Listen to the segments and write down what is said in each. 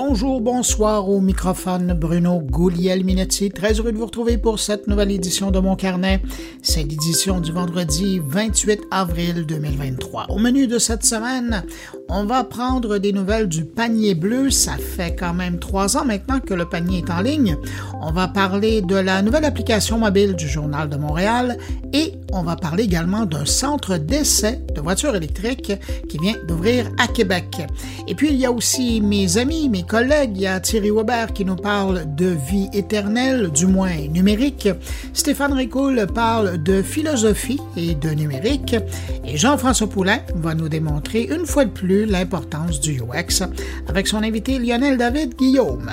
Bonjour, bonsoir au microphone Bruno Gouliel-Minetti. Très heureux de vous retrouver pour cette nouvelle édition de mon carnet. C'est l'édition du vendredi 28 avril 2023. Au menu de cette semaine, on va prendre des nouvelles du panier bleu. Ça fait quand même trois ans maintenant que le panier est en ligne. On va parler de la nouvelle application mobile du Journal de Montréal et on va parler également d'un centre d'essai de voitures électriques qui vient d'ouvrir à Québec. Et puis il y a aussi mes amis, mes collègues, il y a Thierry Weber qui nous parle de vie éternelle, du moins numérique. Stéphane Ricoul parle de philosophie et de numérique. Et Jean-François Poulain va nous démontrer une fois de plus l'importance du UX avec son invité Lionel David Guillaume.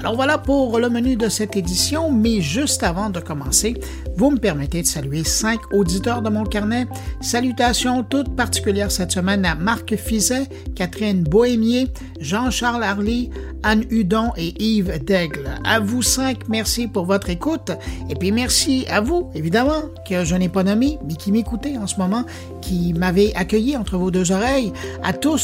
Alors voilà pour le menu de cette édition, mais juste avant de commencer, vous me permettez de saluer cinq auditeurs de mon carnet. Salutations toutes particulières cette semaine à Marc Fizet, Catherine Bohémier, Jean-Charles Harley, Anne Hudon et Yves Daigle. À vous cinq, merci pour votre écoute. Et puis merci à vous, évidemment, que je n'ai pas nommé, mais qui m'écoutez en ce moment, qui m'avez accueilli entre vos deux oreilles. À tous,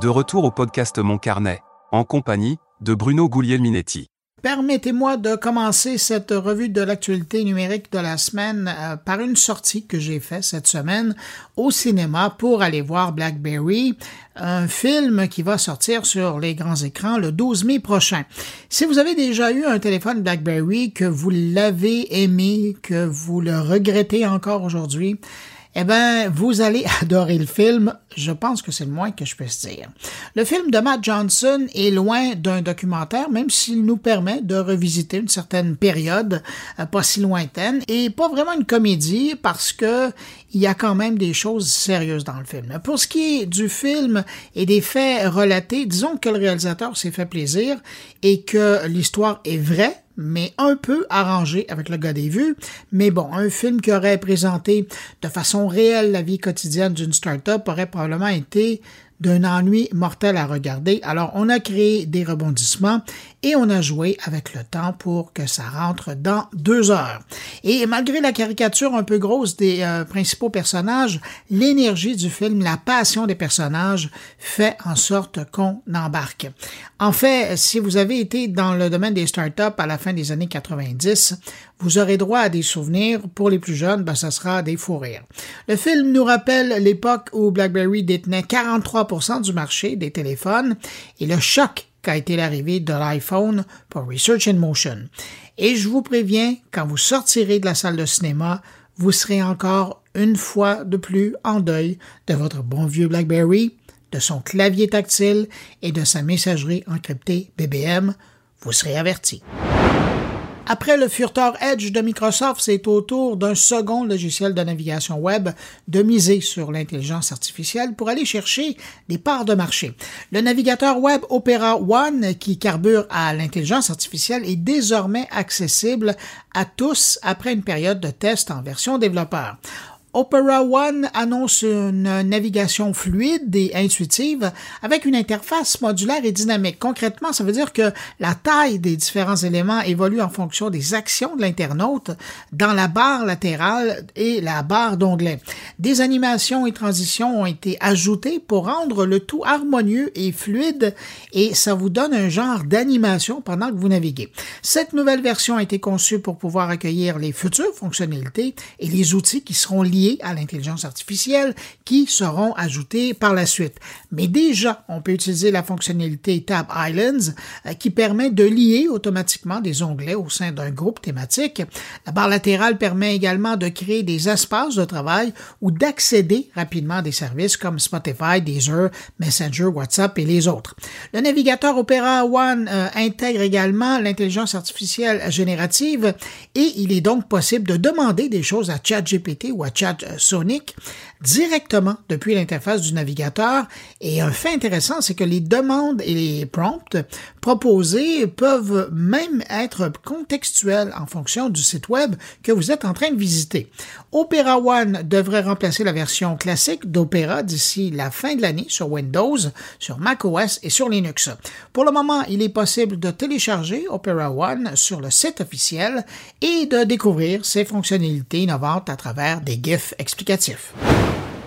De retour au podcast Mon Carnet, en compagnie de Bruno Guglielminetti. Permettez-moi de commencer cette revue de l'actualité numérique de la semaine euh, par une sortie que j'ai faite cette semaine au cinéma pour aller voir Blackberry, un film qui va sortir sur les grands écrans le 12 mai prochain. Si vous avez déjà eu un téléphone Blackberry, que vous l'avez aimé, que vous le regrettez encore aujourd'hui, eh bien, vous allez adorer le film. Je pense que c'est le moins que je puisse dire. Le film de Matt Johnson est loin d'un documentaire, même s'il nous permet de revisiter une certaine période euh, pas si lointaine, et pas vraiment une comédie parce que il y a quand même des choses sérieuses dans le film. Pour ce qui est du film et des faits relatés, disons que le réalisateur s'est fait plaisir et que l'histoire est vraie, mais un peu arrangé avec le gars des vues. Mais bon, un film qui aurait présenté de façon réelle la vie quotidienne d'une start-up aurait probablement été d'un ennui mortel à regarder. Alors, on a créé des rebondissements et on a joué avec le temps pour que ça rentre dans deux heures. Et malgré la caricature un peu grosse des euh, principaux personnages, l'énergie du film, la passion des personnages fait en sorte qu'on embarque. En fait, si vous avez été dans le domaine des startups à la fin des années 90, vous aurez droit à des souvenirs. Pour les plus jeunes, ben, ça sera des fous rires. Le film nous rappelle l'époque où BlackBerry détenait 43% du marché des téléphones et le choc qu'a été l'arrivée de l'iPhone pour Research in Motion. Et je vous préviens, quand vous sortirez de la salle de cinéma, vous serez encore une fois de plus en deuil de votre bon vieux BlackBerry, de son clavier tactile et de sa messagerie encryptée BBM. Vous serez averti. Après le furteur Edge de Microsoft, c'est au tour d'un second logiciel de navigation web de miser sur l'intelligence artificielle pour aller chercher des parts de marché. Le navigateur web Opera One, qui carbure à l'intelligence artificielle, est désormais accessible à tous après une période de test en version développeur. Opera One annonce une navigation fluide et intuitive avec une interface modulaire et dynamique. Concrètement, ça veut dire que la taille des différents éléments évolue en fonction des actions de l'internaute dans la barre latérale et la barre d'onglet. Des animations et transitions ont été ajoutées pour rendre le tout harmonieux et fluide et ça vous donne un genre d'animation pendant que vous naviguez. Cette nouvelle version a été conçue pour pouvoir accueillir les futures fonctionnalités et les outils qui seront liés à l'intelligence artificielle qui seront ajoutés par la suite. Mais déjà, on peut utiliser la fonctionnalité Tab Islands euh, qui permet de lier automatiquement des onglets au sein d'un groupe thématique. La barre latérale permet également de créer des espaces de travail ou d'accéder rapidement à des services comme Spotify, Deezer, Messenger, WhatsApp et les autres. Le navigateur Opera One euh, intègre également l'intelligence artificielle générative et il est donc possible de demander des choses à ChatGPT ou à Chat Snapchat Sonic directement depuis l'interface du navigateur. Et un fait intéressant, c'est que les demandes et les prompts proposés peuvent même être contextuels en fonction du site web que vous êtes en train de visiter. Opera One devrait remplacer la version classique d'Opera d'ici la fin de l'année sur Windows, sur macOS et sur Linux. Pour le moment, il est possible de télécharger Opera One sur le site officiel et de découvrir ses fonctionnalités innovantes à travers des GIFs explicatifs.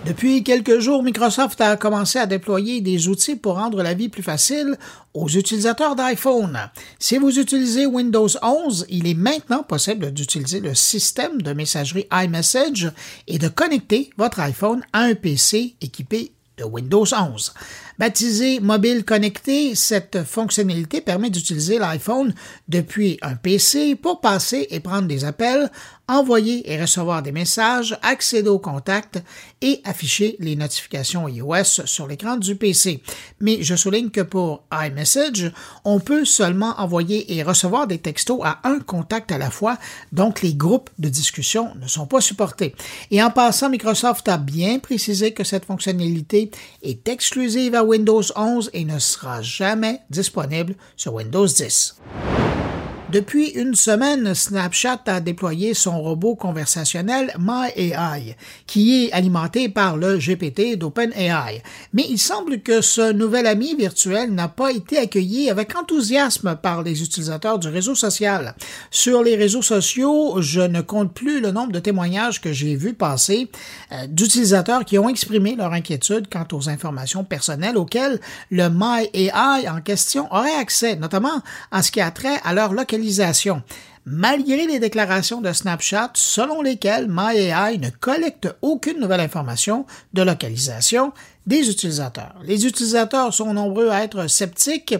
Depuis quelques jours, Microsoft a commencé à déployer des outils pour rendre la vie plus facile aux utilisateurs d'iPhone. Si vous utilisez Windows 11, il est maintenant possible d'utiliser le système de messagerie iMessage et de connecter votre iPhone à un PC équipé de Windows 11. Baptisé Mobile Connecté, cette fonctionnalité permet d'utiliser l'iPhone depuis un PC pour passer et prendre des appels, envoyer et recevoir des messages, accéder aux contacts et afficher les notifications iOS sur l'écran du PC. Mais je souligne que pour iMessage, on peut seulement envoyer et recevoir des textos à un contact à la fois, donc les groupes de discussion ne sont pas supportés. Et en passant, Microsoft a bien précisé que cette fonctionnalité est exclusive à Windows 11 et ne sera jamais disponible sur Windows 10. Depuis une semaine, Snapchat a déployé son robot conversationnel MyAI, qui est alimenté par le GPT d'OpenAI. Mais il semble que ce nouvel ami virtuel n'a pas été accueilli avec enthousiasme par les utilisateurs du réseau social. Sur les réseaux sociaux, je ne compte plus le nombre de témoignages que j'ai vus passer euh, d'utilisateurs qui ont exprimé leur inquiétude quant aux informations personnelles auxquelles le MyAI en question aurait accès, notamment en ce qui a trait à leur localisation malgré les déclarations de Snapchat selon lesquelles MyAI ne collecte aucune nouvelle information de localisation des utilisateurs. Les utilisateurs sont nombreux à être sceptiques.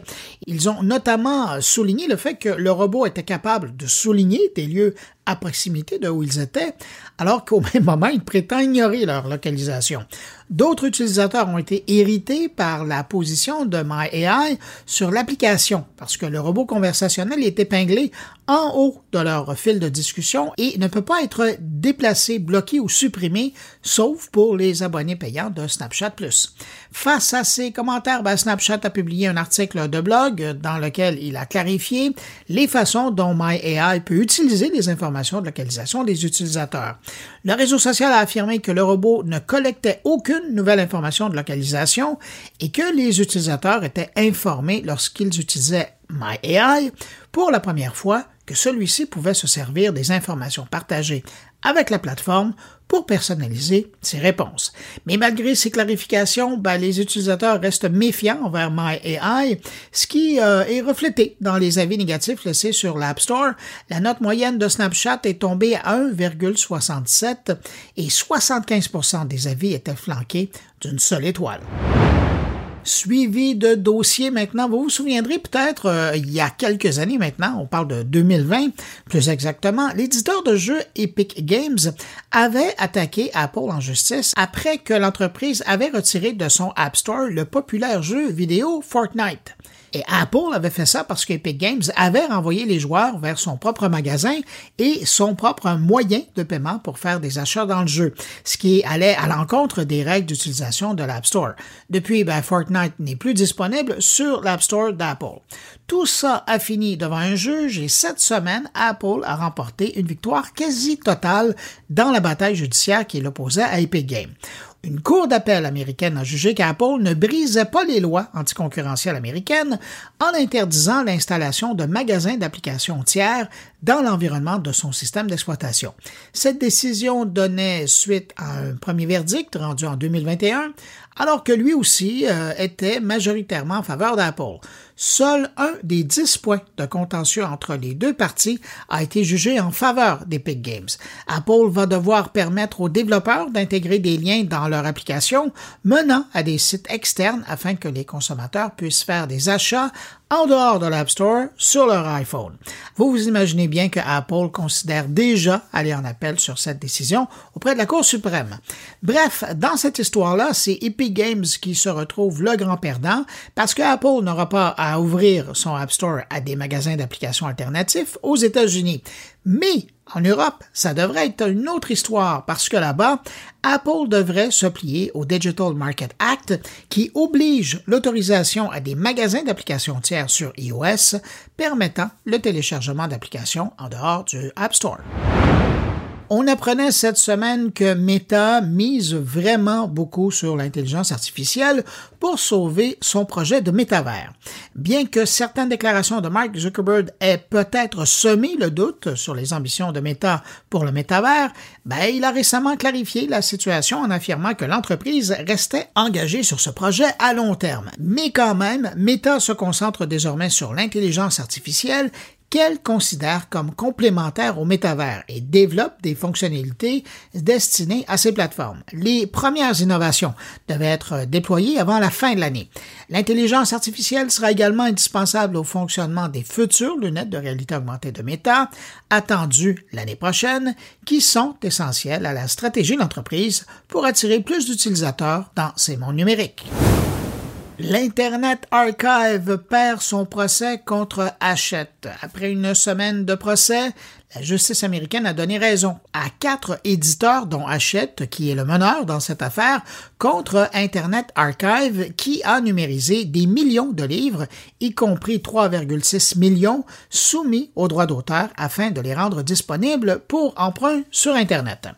Ils ont notamment souligné le fait que le robot était capable de souligner des lieux à proximité de où ils étaient, alors qu'au même moment, il prétend ignorer leur localisation. D'autres utilisateurs ont été irrités par la position de MyAI sur l'application, parce que le robot conversationnel est épinglé en haut de leur fil de discussion et ne peut pas être déplacé, bloqué ou supprimé, sauf pour les abonnés payants de Snapchat Plus. Face à ces commentaires, ben, Snapchat a publié un article de blog dans lequel il a clarifié les façons dont MyAI peut utiliser les informations de localisation des utilisateurs. Le réseau social a affirmé que le robot ne collectait aucune nouvelle information de localisation et que les utilisateurs étaient informés lorsqu'ils utilisaient MyAI pour la première fois que celui-ci pouvait se servir des informations partagées avec la plateforme pour personnaliser ses réponses. Mais malgré ces clarifications, ben, les utilisateurs restent méfiants envers MyAI, ce qui euh, est reflété dans les avis négatifs laissés sur l'App Store. La note moyenne de Snapchat est tombée à 1,67 et 75% des avis étaient flanqués d'une seule étoile suivi de dossiers maintenant. Vous vous souviendrez peut-être, euh, il y a quelques années maintenant, on parle de 2020 plus exactement, l'éditeur de jeux Epic Games avait attaqué Apple en justice après que l'entreprise avait retiré de son App Store le populaire jeu vidéo Fortnite. Et Apple avait fait ça parce qu'Epic Games avait renvoyé les joueurs vers son propre magasin et son propre moyen de paiement pour faire des achats dans le jeu, ce qui allait à l'encontre des règles d'utilisation de l'App Store. Depuis, ben, Fortnite n'est plus disponible sur l'App Store d'Apple. Tout ça a fini devant un juge et cette semaine, Apple a remporté une victoire quasi totale dans la bataille judiciaire qui l'opposait à Epic Games. Une cour d'appel américaine a jugé qu'Apple ne brisait pas les lois anticoncurrentielles américaines en interdisant l'installation de magasins d'applications tiers dans l'environnement de son système d'exploitation. Cette décision donnait suite à un premier verdict rendu en 2021, alors que lui aussi euh, était majoritairement en faveur d'Apple. Seul un des dix points de contentieux entre les deux parties a été jugé en faveur d'Epic Games. Apple va devoir permettre aux développeurs d'intégrer des liens dans leur application menant à des sites externes afin que les consommateurs puissent faire des achats en dehors de l'App Store sur leur iPhone. Vous vous imaginez bien que Apple considère déjà aller en appel sur cette décision auprès de la Cour suprême. Bref, dans cette histoire-là, c'est Epic Games qui se retrouve le grand perdant parce que Apple n'aura pas à ouvrir son App Store à des magasins d'applications alternatifs aux États-Unis. Mais En Europe, ça devrait être une autre histoire parce que là-bas, Apple devrait se plier au Digital Market Act qui oblige l'autorisation à des magasins d'applications tiers sur iOS permettant le téléchargement d'applications en dehors du App Store. On apprenait cette semaine que Meta mise vraiment beaucoup sur l'intelligence artificielle pour sauver son projet de métavers. Bien que certaines déclarations de Mark Zuckerberg aient peut-être semé le doute sur les ambitions de Meta pour le métavers, ben, il a récemment clarifié la situation en affirmant que l'entreprise restait engagée sur ce projet à long terme. Mais quand même, Meta se concentre désormais sur l'intelligence artificielle qu'elle considère comme complémentaires au métavers et développe des fonctionnalités destinées à ces plateformes. Les premières innovations devaient être déployées avant la fin de l'année. L'intelligence artificielle sera également indispensable au fonctionnement des futures lunettes de réalité augmentée de Meta, attendues l'année prochaine, qui sont essentielles à la stratégie de l'entreprise pour attirer plus d'utilisateurs dans ces mondes numériques. L'Internet Archive perd son procès contre Hachette. Après une semaine de procès, la justice américaine a donné raison à quatre éditeurs, dont Hachette, qui est le meneur dans cette affaire, contre Internet Archive, qui a numérisé des millions de livres, y compris 3,6 millions, soumis aux droits d'auteur afin de les rendre disponibles pour emprunt sur Internet.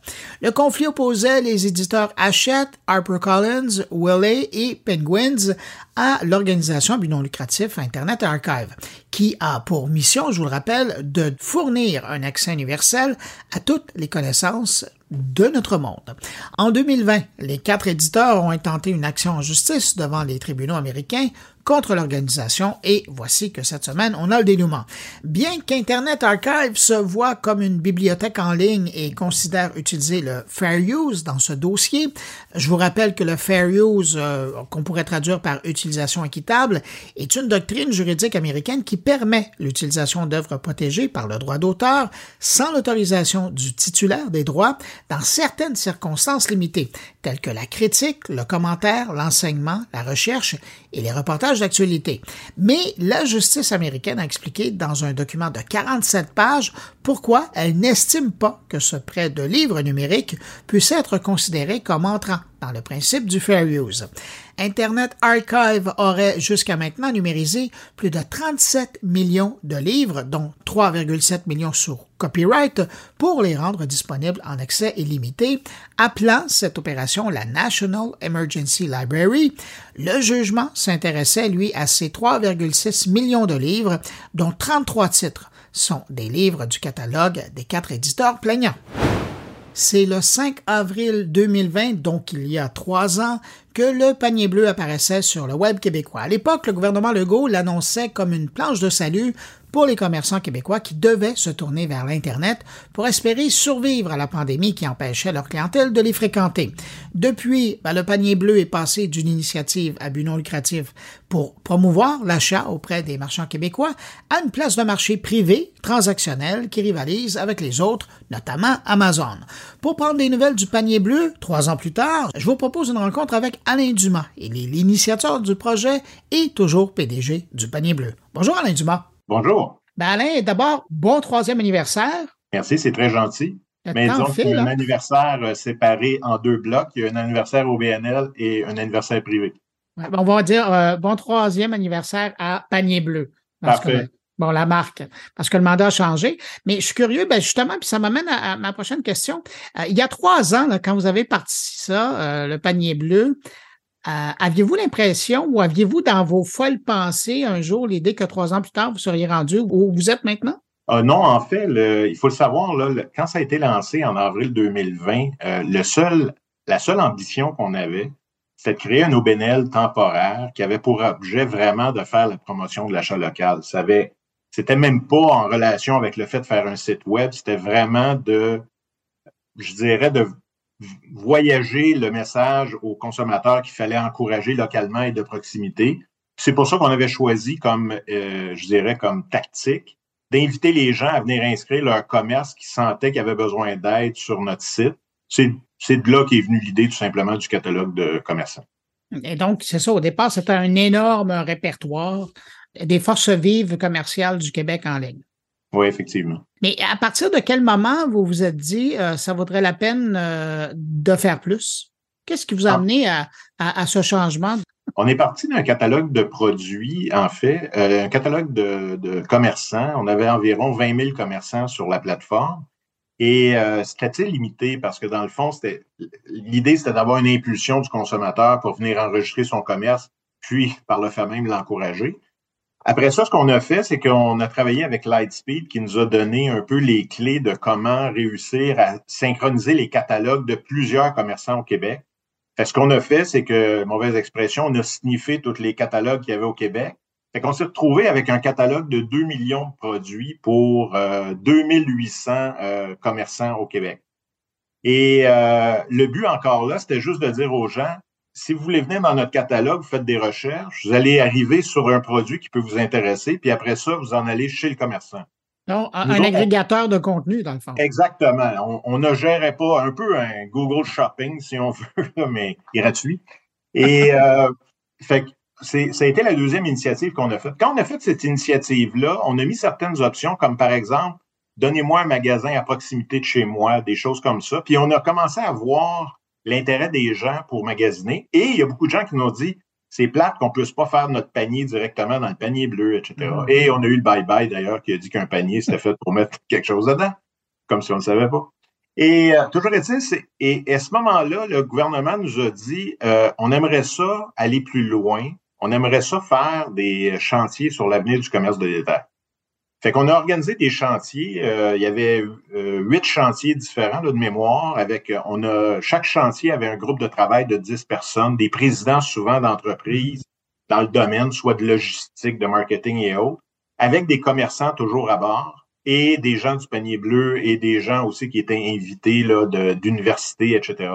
Le conflit opposait les éditeurs Hachette, HarperCollins, Wiley et Penguins à l'organisation but non lucratif Internet Archive, qui a pour mission, je vous le rappelle, de fournir un accès universel à toutes les connaissances de notre monde. En 2020, les quatre éditeurs ont intenté une action en justice devant les tribunaux américains contre l'organisation et voici que cette semaine, on a le dénouement. Bien qu'Internet Archive se voit comme une bibliothèque en ligne et considère utiliser le fair use dans ce dossier, je vous rappelle que le fair use, euh, qu'on pourrait traduire par utilisation équitable, est une doctrine juridique américaine qui permet l'utilisation d'œuvres protégées par le droit d'auteur sans l'autorisation du titulaire des droits dans certaines circonstances limitées, telles que la critique, le commentaire, l'enseignement, la recherche et les reportages d'actualité. Mais la justice américaine a expliqué dans un document de 47 pages pourquoi elle n'estime pas que ce prêt de livres numériques puisse être considéré comme entrant le principe du fair use. Internet Archive aurait jusqu'à maintenant numérisé plus de 37 millions de livres, dont 3,7 millions sur copyright, pour les rendre disponibles en accès illimité, appelant cette opération la National Emergency Library. Le jugement s'intéressait, lui, à ces 3,6 millions de livres, dont 33 titres sont des livres du catalogue des quatre éditeurs plaignants. C'est le 5 avril 2020, donc il y a trois ans, que le panier bleu apparaissait sur le web québécois. À l'époque, le gouvernement Legault l'annonçait comme une planche de salut pour les commerçants québécois qui devaient se tourner vers l'Internet pour espérer survivre à la pandémie qui empêchait leur clientèle de les fréquenter. Depuis, ben, le panier bleu est passé d'une initiative à but non lucratif pour promouvoir l'achat auprès des marchands québécois à une place de marché privé, transactionnelle, qui rivalise avec les autres, notamment Amazon. Pour prendre des nouvelles du panier bleu, trois ans plus tard, je vous propose une rencontre avec Alain Dumas. Il est l'initiateur du projet et toujours PDG du panier bleu. Bonjour Alain Dumas. Bonjour. Ben Alain, d'abord, bon troisième anniversaire. Merci, c'est très gentil. Mais disons qu'il y a un anniversaire euh, séparé en deux blocs. Il y a un anniversaire au BNL et un anniversaire privé. Ben, on va dire euh, bon troisième anniversaire à Panier Bleu. Parfait. bon, la marque, parce que le mandat a changé. Mais je suis curieux, ben justement, puis ça m'amène à, ma prochaine question. Euh, il y a trois ans, quand vous avez parti ça, le panier bleu, euh, aviez-vous l'impression ou aviez-vous dans vos folles pensées un jour l'idée que trois ans plus tard, vous seriez rendu où vous êtes maintenant? Euh, non, en fait, il faut le savoir, quand ça a été lancé en avril 2020, euh, le seul, la seule ambition qu'on avait, c'était de créer un OBNL temporaire qui avait pour objet vraiment de faire la promotion de l'achat local. Ça avait, c'était même pas en relation avec le fait de faire un site web, c'était vraiment de, je dirais, de voyager le message aux consommateurs qu'il fallait encourager localement et de proximité. C'est pour ça qu'on avait choisi comme, euh, je dirais, comme tactique d'inviter les gens à venir inscrire leur commerce qui sentaient qu'ils avaient besoin d'aide sur notre site. C'est, de là qu'est venue l'idée tout simplement du catalogue de commerçants. Et donc, c'est ça, au départ, c'était un énorme répertoire des forces vives commerciales du Québec en ligne. Oui, effectivement. Mais à partir de quel moment vous vous êtes dit euh, ça vaudrait la peine euh, de faire plus? Qu'est-ce qui vous a Ah. amené à, à- à ce changement? On est parti d'un catalogue de produits, en fait, euh, un catalogue de, de commerçants. On avait environ 20 000 commerçants sur la plateforme. Et euh, c'était très limité? Parce que dans le fond, c'était l'idée, c'était d'avoir une impulsion du consommateur pour venir enregistrer son commerce, puis par le fait même l'encourager. Après ça, ce qu'on a fait, c'est qu'on a travaillé avec Lightspeed qui nous a donné un peu les clés de comment réussir à synchroniser les catalogues de plusieurs commerçants au Québec. Fait, ce qu'on a fait, c'est que, mauvaise expression, on a sniffé tous les catalogues qu'il y avait au Québec. Fait qu'on s'est retrouvé avec un catalogue de 2 millions de produits pour euh, 2800 euh, commerçants au Québec. Et euh, le but encore là, c'était juste de dire aux gens, si vous voulez venir dans notre catalogue, vous faites des recherches, vous allez arriver sur un produit qui peut vous intéresser, puis après ça, vous en allez chez le commerçant. Non, un, agrégateur de contenu, dans le fond. Exactement. On, on ne gérait pas un peu un Google Shopping, si on veut, mais gratuit. Et euh, fait que c'est, ça a été la deuxième initiative qu'on a faite. Quand on a fait cette initiative-là, on a mis certaines options, comme par exemple, donnez-moi un magasin à proximité de chez moi, des choses comme ça. Puis on a commencé à voir l'intérêt des gens pour magasiner. Et il y a beaucoup de gens qui nous ont dit, c'est plate qu'on ne puisse pas faire notre panier directement dans le panier bleu, etc. Mhm. Et on a eu le bye-bye d'ailleurs qui a dit qu'un panier, c'était fait pour mettre quelque chose dedans, comme si on ne le savait pas. Et euh, toujours est-il, c'est- et, et à ce moment-là, le gouvernement nous a dit, euh, on aimerait ça aller plus loin, on aimerait ça faire des chantiers sur l'avenir du commerce de détail. Fait qu'on a organisé des chantiers. euh, il y avait euh, huit chantiers différents là, de mémoire. Avec, euh, on a chaque chantier avait un groupe de travail de 10 personnes, des présidents souvent d'entreprises dans le domaine, soit de logistique, de marketing et autres, avec des commerçants toujours à bord et des gens du panier bleu et des gens aussi qui étaient invités d'universités, etc.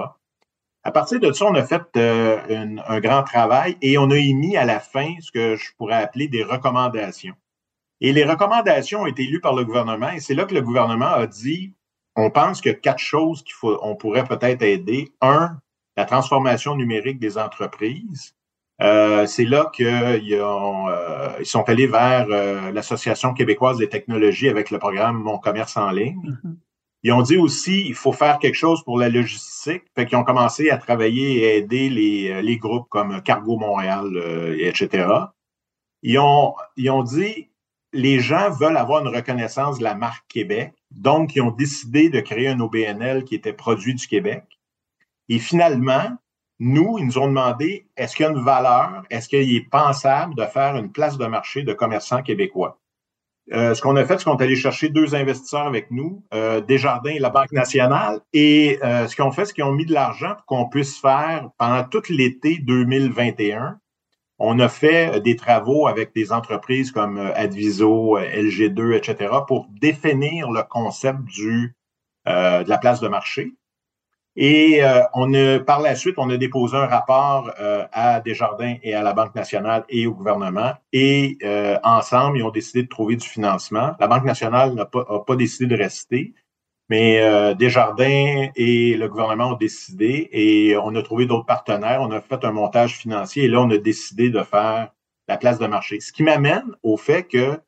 À partir de ça, on a fait euh, un grand travail et on a émis à la fin ce que je pourrais appeler des recommandations. Et les recommandations ont été lues par le gouvernement et c'est là que le gouvernement a dit, on pense que quatre choses qu'il faut, on pourrait peut-être aider. Un, la transformation numérique des entreprises. Euh, c'est là qu'ils euh, ils sont allés vers euh, l'Association québécoise des technologies avec le programme Mon commerce en ligne. Mhm. Ils ont dit aussi il faut faire quelque chose pour la logistique. Fait qu'ils ont commencé à travailler et aider les, euh, les groupes comme Cargo Montréal, euh, etc. Ils ont, ils ont dit les gens veulent avoir une reconnaissance de la marque Québec. Donc, ils ont décidé de créer un OBNL qui était produit du Québec. Et finalement, nous, ils nous ont demandé est-ce qu'il y a une valeur, est-ce qu'il est pensable de faire une place de marché de commerçants québécois? Euh, ce qu'on a fait, c'est qu'on est allé chercher deux investisseurs avec nous, euh, Desjardins et la Banque nationale. Et euh, ce qu'ils ont fait, c'est qu'ils ont mis de l'argent pour qu'on puisse faire, pendant tout l'été 2021, on a fait euh, des travaux avec des entreprises comme euh, Adviso, euh, LG2, etc., pour définir le concept du, euh, de la place de marché. Et euh, on a, par la suite, on a déposé un rapport euh, à Desjardins et à la Banque nationale et au gouvernement. Et ensemble, ils ont décidé de trouver du financement. La Banque nationale n'a pas, pas décidé de rester, mais euh, Desjardins et le gouvernement ont décidé et on a trouvé d'autres partenaires. On a fait un montage financier et là, on a décidé de faire la place de marché. Ce qui m'amène au fait que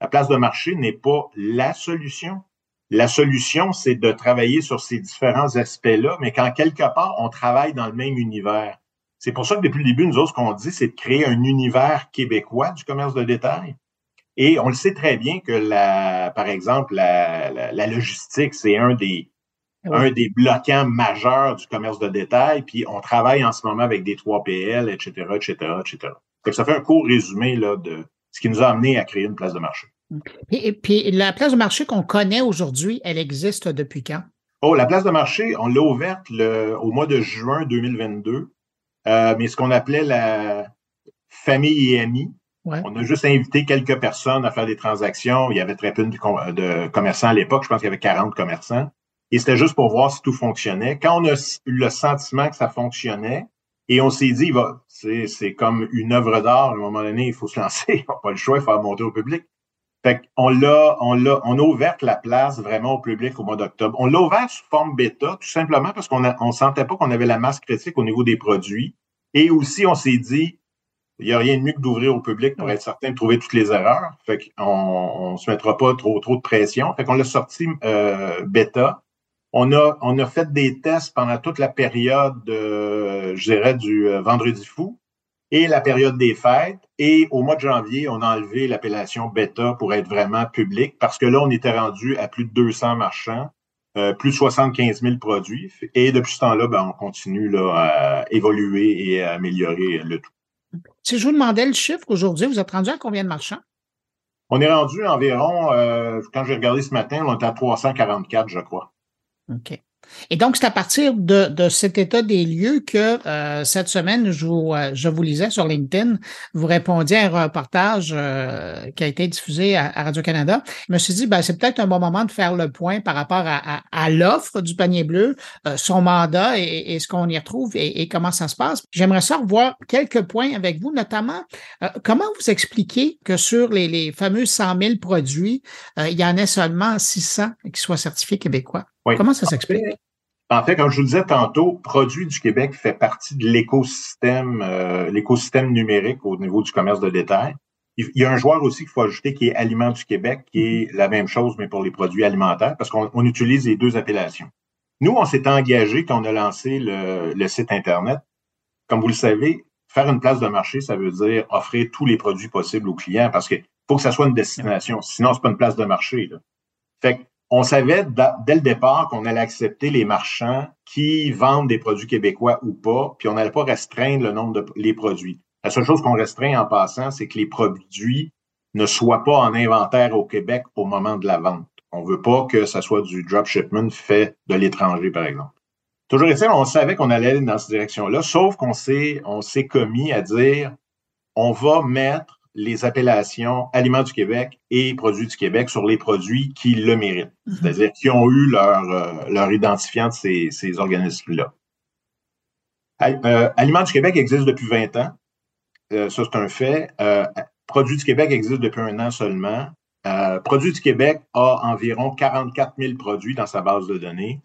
la place de marché n'est pas la solution. La solution, c'est de travailler sur ces différents aspects-là, mais qu'en quelque part, on travaille dans le même univers. C'est pour ça que depuis le début, nous autres, ce qu'on dit, c'est de créer un univers québécois du commerce de détail. Et on le sait très bien que, la, par exemple, la, la, la logistique, c'est un des, Oui. un des bloquants majeurs du commerce de détail. Puis on travaille en ce moment avec des 3PL, etc., etc., etc. Fait que ça fait un court résumé là, de ce qui nous a amené à créer une place de marché. Et, et puis, la place de marché qu'on connaît aujourd'hui, elle existe depuis quand? Oh, la place de marché, on l'a ouverte le, au mois de juin 2022, euh, mais ce qu'on appelait la famille et amis. On a juste invité quelques personnes à faire des transactions. Il y avait très peu de, com- de commerçants à l'époque. Je pense qu'il y avait 40 commerçants. Et c'était juste pour voir si tout fonctionnait. Quand on a eu le sentiment que ça fonctionnait, et on s'est dit, c'est, comme une œuvre d'art. À un moment donné, il faut se lancer. On n'a pas le choix, il faut la monter au public. Fait qu'on l'a, on l'a, on a ouvert la place vraiment au public au mois d'octobre. On l'a ouvert sous forme bêta, tout simplement parce qu'on on sentait pas qu'on avait la masse critique au niveau des produits. Et aussi, on s'est dit, il n'y a rien de mieux que d'ouvrir au public pour être certain de trouver toutes les erreurs. Fait qu'on ne se mettra pas trop, trop de pression. Fait qu'on l'a sorti euh, bêta. On a, on a fait des tests pendant toute la période, je dirais, du euh, vendredi fou et la période des fêtes. Et au mois de janvier, on a enlevé l'appellation bêta pour être vraiment public parce que là, on était rendu à plus de 200 marchands, euh, plus de 75 000 produits. Et depuis ce temps-là, ben, on continue là, à évoluer et à améliorer le tout. Si je vous demandais le chiffre aujourd'hui, vous êtes rendu à combien de marchands? On est rendu environ, euh, quand j'ai regardé ce matin, on est à 344, je crois. OK. Et donc, c'est à partir de, de, cet état des lieux que euh, cette semaine, je vous, euh, je vous lisais sur LinkedIn, vous répondiez à un reportage euh, qui a été diffusé à, Radio-Canada. Je me suis dit, ben, c'est peut-être un bon moment de faire le point par rapport à, à, l'offre du panier bleu, son mandat et, ce qu'on y retrouve et, et, comment ça se passe. J'aimerais ça revoir quelques points avec vous, notamment comment vous expliquez que sur les, les fameux 100 000 produits, il y en ait seulement 600 qui soient certifiés québécois? Comment ça s'explique? En fait, comme je vous le disais tantôt, Produits du Québec fait partie de l'écosystème, euh, l'écosystème numérique au niveau du commerce de détail. Il y a un joueur aussi qu'il faut ajouter qui est Aliments du Québec, qui est la même chose, mais pour les produits alimentaires, parce qu'on utilise les deux appellations. Nous, on s'est engagé quand on a lancé le, le, site Internet. Comme vous le savez, faire une place de marché, ça veut dire offrir tous les produits possibles aux clients parce qu'il faut que ça soit une destination. Sinon, c'est pas une place de marché. Là. Fait que on savait dès le départ qu'on allait accepter les marchands qui vendent des produits québécois ou pas, puis on n'allait pas restreindre le nombre de les produits. La seule chose qu'on restreint en passant, c'est que les produits ne soient pas en inventaire au Québec au moment de la vente. On veut pas que ça soit du dropshipment fait de l'étranger, par exemple. Toujours est on savait qu'on allait dans cette direction-là, sauf qu'on s'est, on s'est commis à dire, on va mettre les appellations Aliments du Québec et Produits du Québec sur les produits qui le méritent, mhm. c'est-à-dire qui ont eu leur, euh, leur identifiant de ces, ces organismes-là. Euh, Aliments du Québec existe depuis 20 ans. Euh, ça, c'est un fait. Produits du Québec existe depuis un an seulement. Produits du Québec a environ 44 000 produits dans sa base de données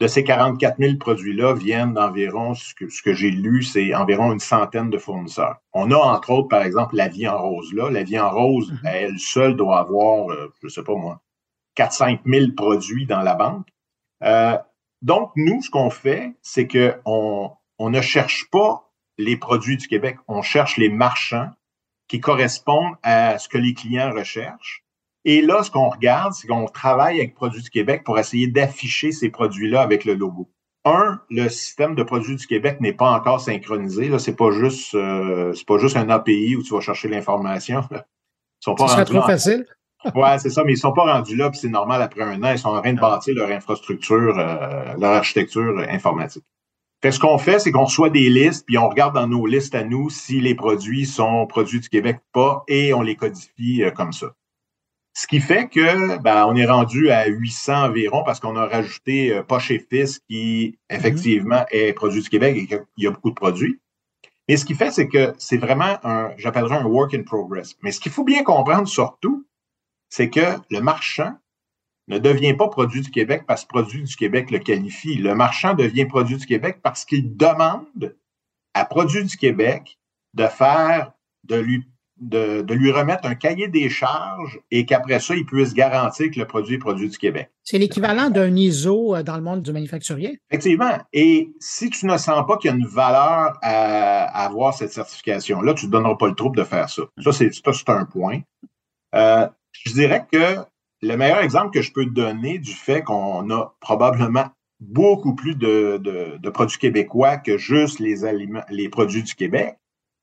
de ces 44 000 produits-là viennent d'environ, ce que, ce que j'ai lu, c'est environ une centaine de fournisseurs. On a entre autres, par exemple, la vie en rose là. La vie en rose, mm-hmm. elle seule doit avoir, euh, je sais pas moi, 4-5 000 produits dans la banque. Euh, donc, nous, ce qu'on fait, c'est qu'on on ne cherche pas les produits du Québec, on cherche les marchands qui correspondent à ce que les clients recherchent. Et là, ce qu'on regarde, c'est qu'on travaille avec Produits du Québec pour essayer d'afficher ces produits-là avec le logo. Un, le système de Produits du Québec n'est pas encore synchronisé. Là, c'est pas juste, euh, c'est pas juste un API où tu vas chercher l'information. Ils sont pas rendus trop facile. ouais, c'est ça, mais ils sont pas rendus là, puis c'est normal après un an. Ils sont en train de bâtir leur infrastructure, euh, leur architecture informatique. Fait ce qu'on fait, c'est qu'on reçoit des listes, puis on regarde dans nos listes à nous si les produits sont produits du Québec ou pas, et on les codifie euh, comme ça. Ce qui fait que ben, on est rendu à 800 environ parce qu'on a rajouté euh, Poche et Fils qui, effectivement, est produit du Québec et qu'il y a beaucoup de produits. Et ce qui fait, c'est que c'est vraiment un, j'appellerais un work in progress. Mais ce qu'il faut bien comprendre surtout, c'est que le marchand ne devient pas produit du Québec parce que produit du Québec le qualifie. Le marchand devient produit du Québec parce qu'il demande à produit du Québec de faire, de lui de, lui remettre un cahier des charges et qu'après ça, il puisse garantir que le produit est produit du Québec. C'est l'équivalent d'un ISO euh, dans le monde du manufacturier. Effectivement. Et si tu ne sens pas qu'il y a une valeur à, avoir cette certification-là, tu ne te donneras pas le trouble de faire ça. Ça, c'est un point. Euh, je dirais que le meilleur exemple que je peux te donner du fait qu'on a probablement beaucoup plus de, de, produits québécois que juste les, aliments, les produits du Québec,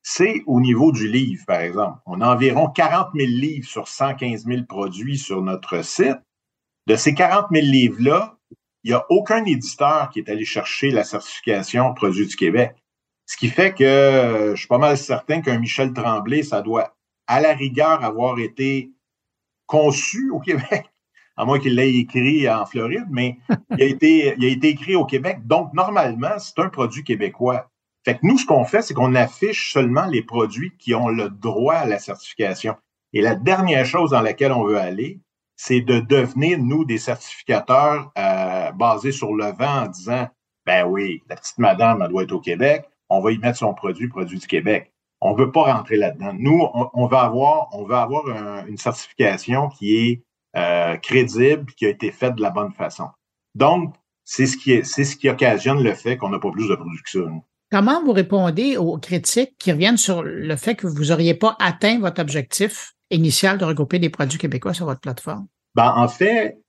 c'est au niveau du livre, par exemple. On a environ 40 000 livres sur 115 000 produits sur notre site. De ces 40 000 livres-là, il n'y a aucun éditeur qui est allé chercher la certification Produits du Québec. Ce qui fait que je suis pas mal certain qu'un Michel Tremblay, ça doit à la rigueur avoir été conçu au Québec, à moins qu'il l'ait écrit en Floride, mais il a été écrit au Québec. Donc, normalement, c'est un produit québécois. Fait que nous, ce qu'on fait, c'est qu'on affiche seulement les produits qui ont le droit à la certification. Et la dernière chose dans laquelle on veut aller, c'est de devenir, nous, des certificateurs euh, basés sur le vent en disant, ben oui, la petite madame, doit être au Québec, on va y mettre son produit, produit du Québec. On ne veut pas rentrer là-dedans. Nous, on, veut avoir, on veut avoir une certification qui est euh, crédible qui a été faite de la bonne façon. Donc, c'est ce qui, est, c'est ce qui occasionne le fait qu'on n'a pas plus de production. Comment vous répondez aux critiques qui reviennent sur le fait que vous n'auriez pas atteint votre objectif initial de regrouper des produits québécois sur votre plateforme? Ben, en fait,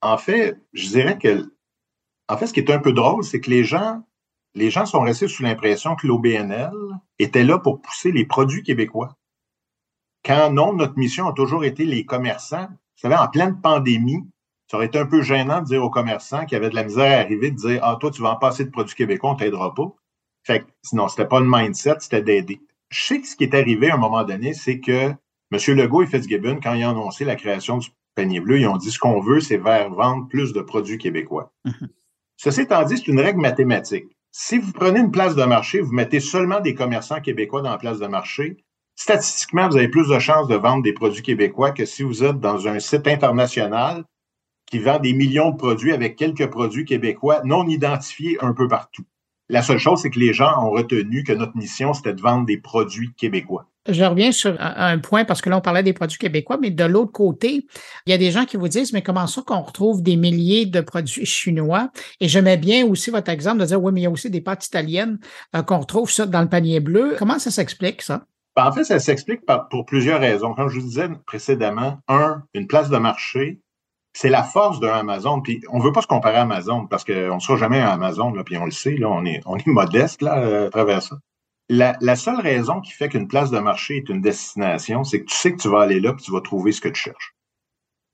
en fait, je dirais que, en fait, ce qui est un peu drôle, c'est que les gens, les gens sont restés sous l'impression que l'OBNL était là pour pousser les produits québécois. Quand non, notre mission a toujours été les commerçants. Vous savez, en pleine pandémie, ça aurait été un peu gênant de dire aux commerçants qui avaient de la misère à arriver, de dire Ah, toi, tu vas en passer de produits québécois, on ne t'aidera pas. Fait que, sinon, c'était pas le mindset, c'était d'aider. Je sais que ce qui est arrivé à un moment donné, c'est que M. Legault et Fitzgibbon, quand ils ont annoncé la création du panier bleu, ils ont dit ce qu'on veut, c'est vers vendre plus de produits québécois. Mhm. Ceci étant dit, c'est une règle mathématique. Si vous prenez une place de marché, vous mettez seulement des commerçants québécois dans la place de marché, statistiquement, vous avez plus de chances de vendre des produits québécois que si vous êtes dans un site international qui vend des millions de produits avec quelques produits québécois non identifiés un peu partout. La seule chose, c'est que les gens ont retenu que notre mission, c'était de vendre des produits québécois. Je reviens sur un point parce que là, on parlait des produits québécois, mais de l'autre côté, il y a des gens qui vous disent, mais comment ça qu'on retrouve des milliers de produits chinois? Et j'aimais bien aussi votre exemple de dire, oui, mais il y a aussi des pâtes italiennes euh, qu'on retrouve ça dans le panier bleu. Comment ça s'explique, ça? Ben, en fait, ça s'explique pour plusieurs raisons. Comme je vous disais précédemment, un, une place de marché, c'est la force d'un Amazon. Puis on veut pas se comparer à Amazon parce qu'on ne sera jamais à Amazon, puis on le sait, là, on est, modeste là, à travers ça. La, seule raison qui fait qu'une place de marché est une destination, c'est que tu sais que tu vas aller là et tu vas trouver ce que tu cherches.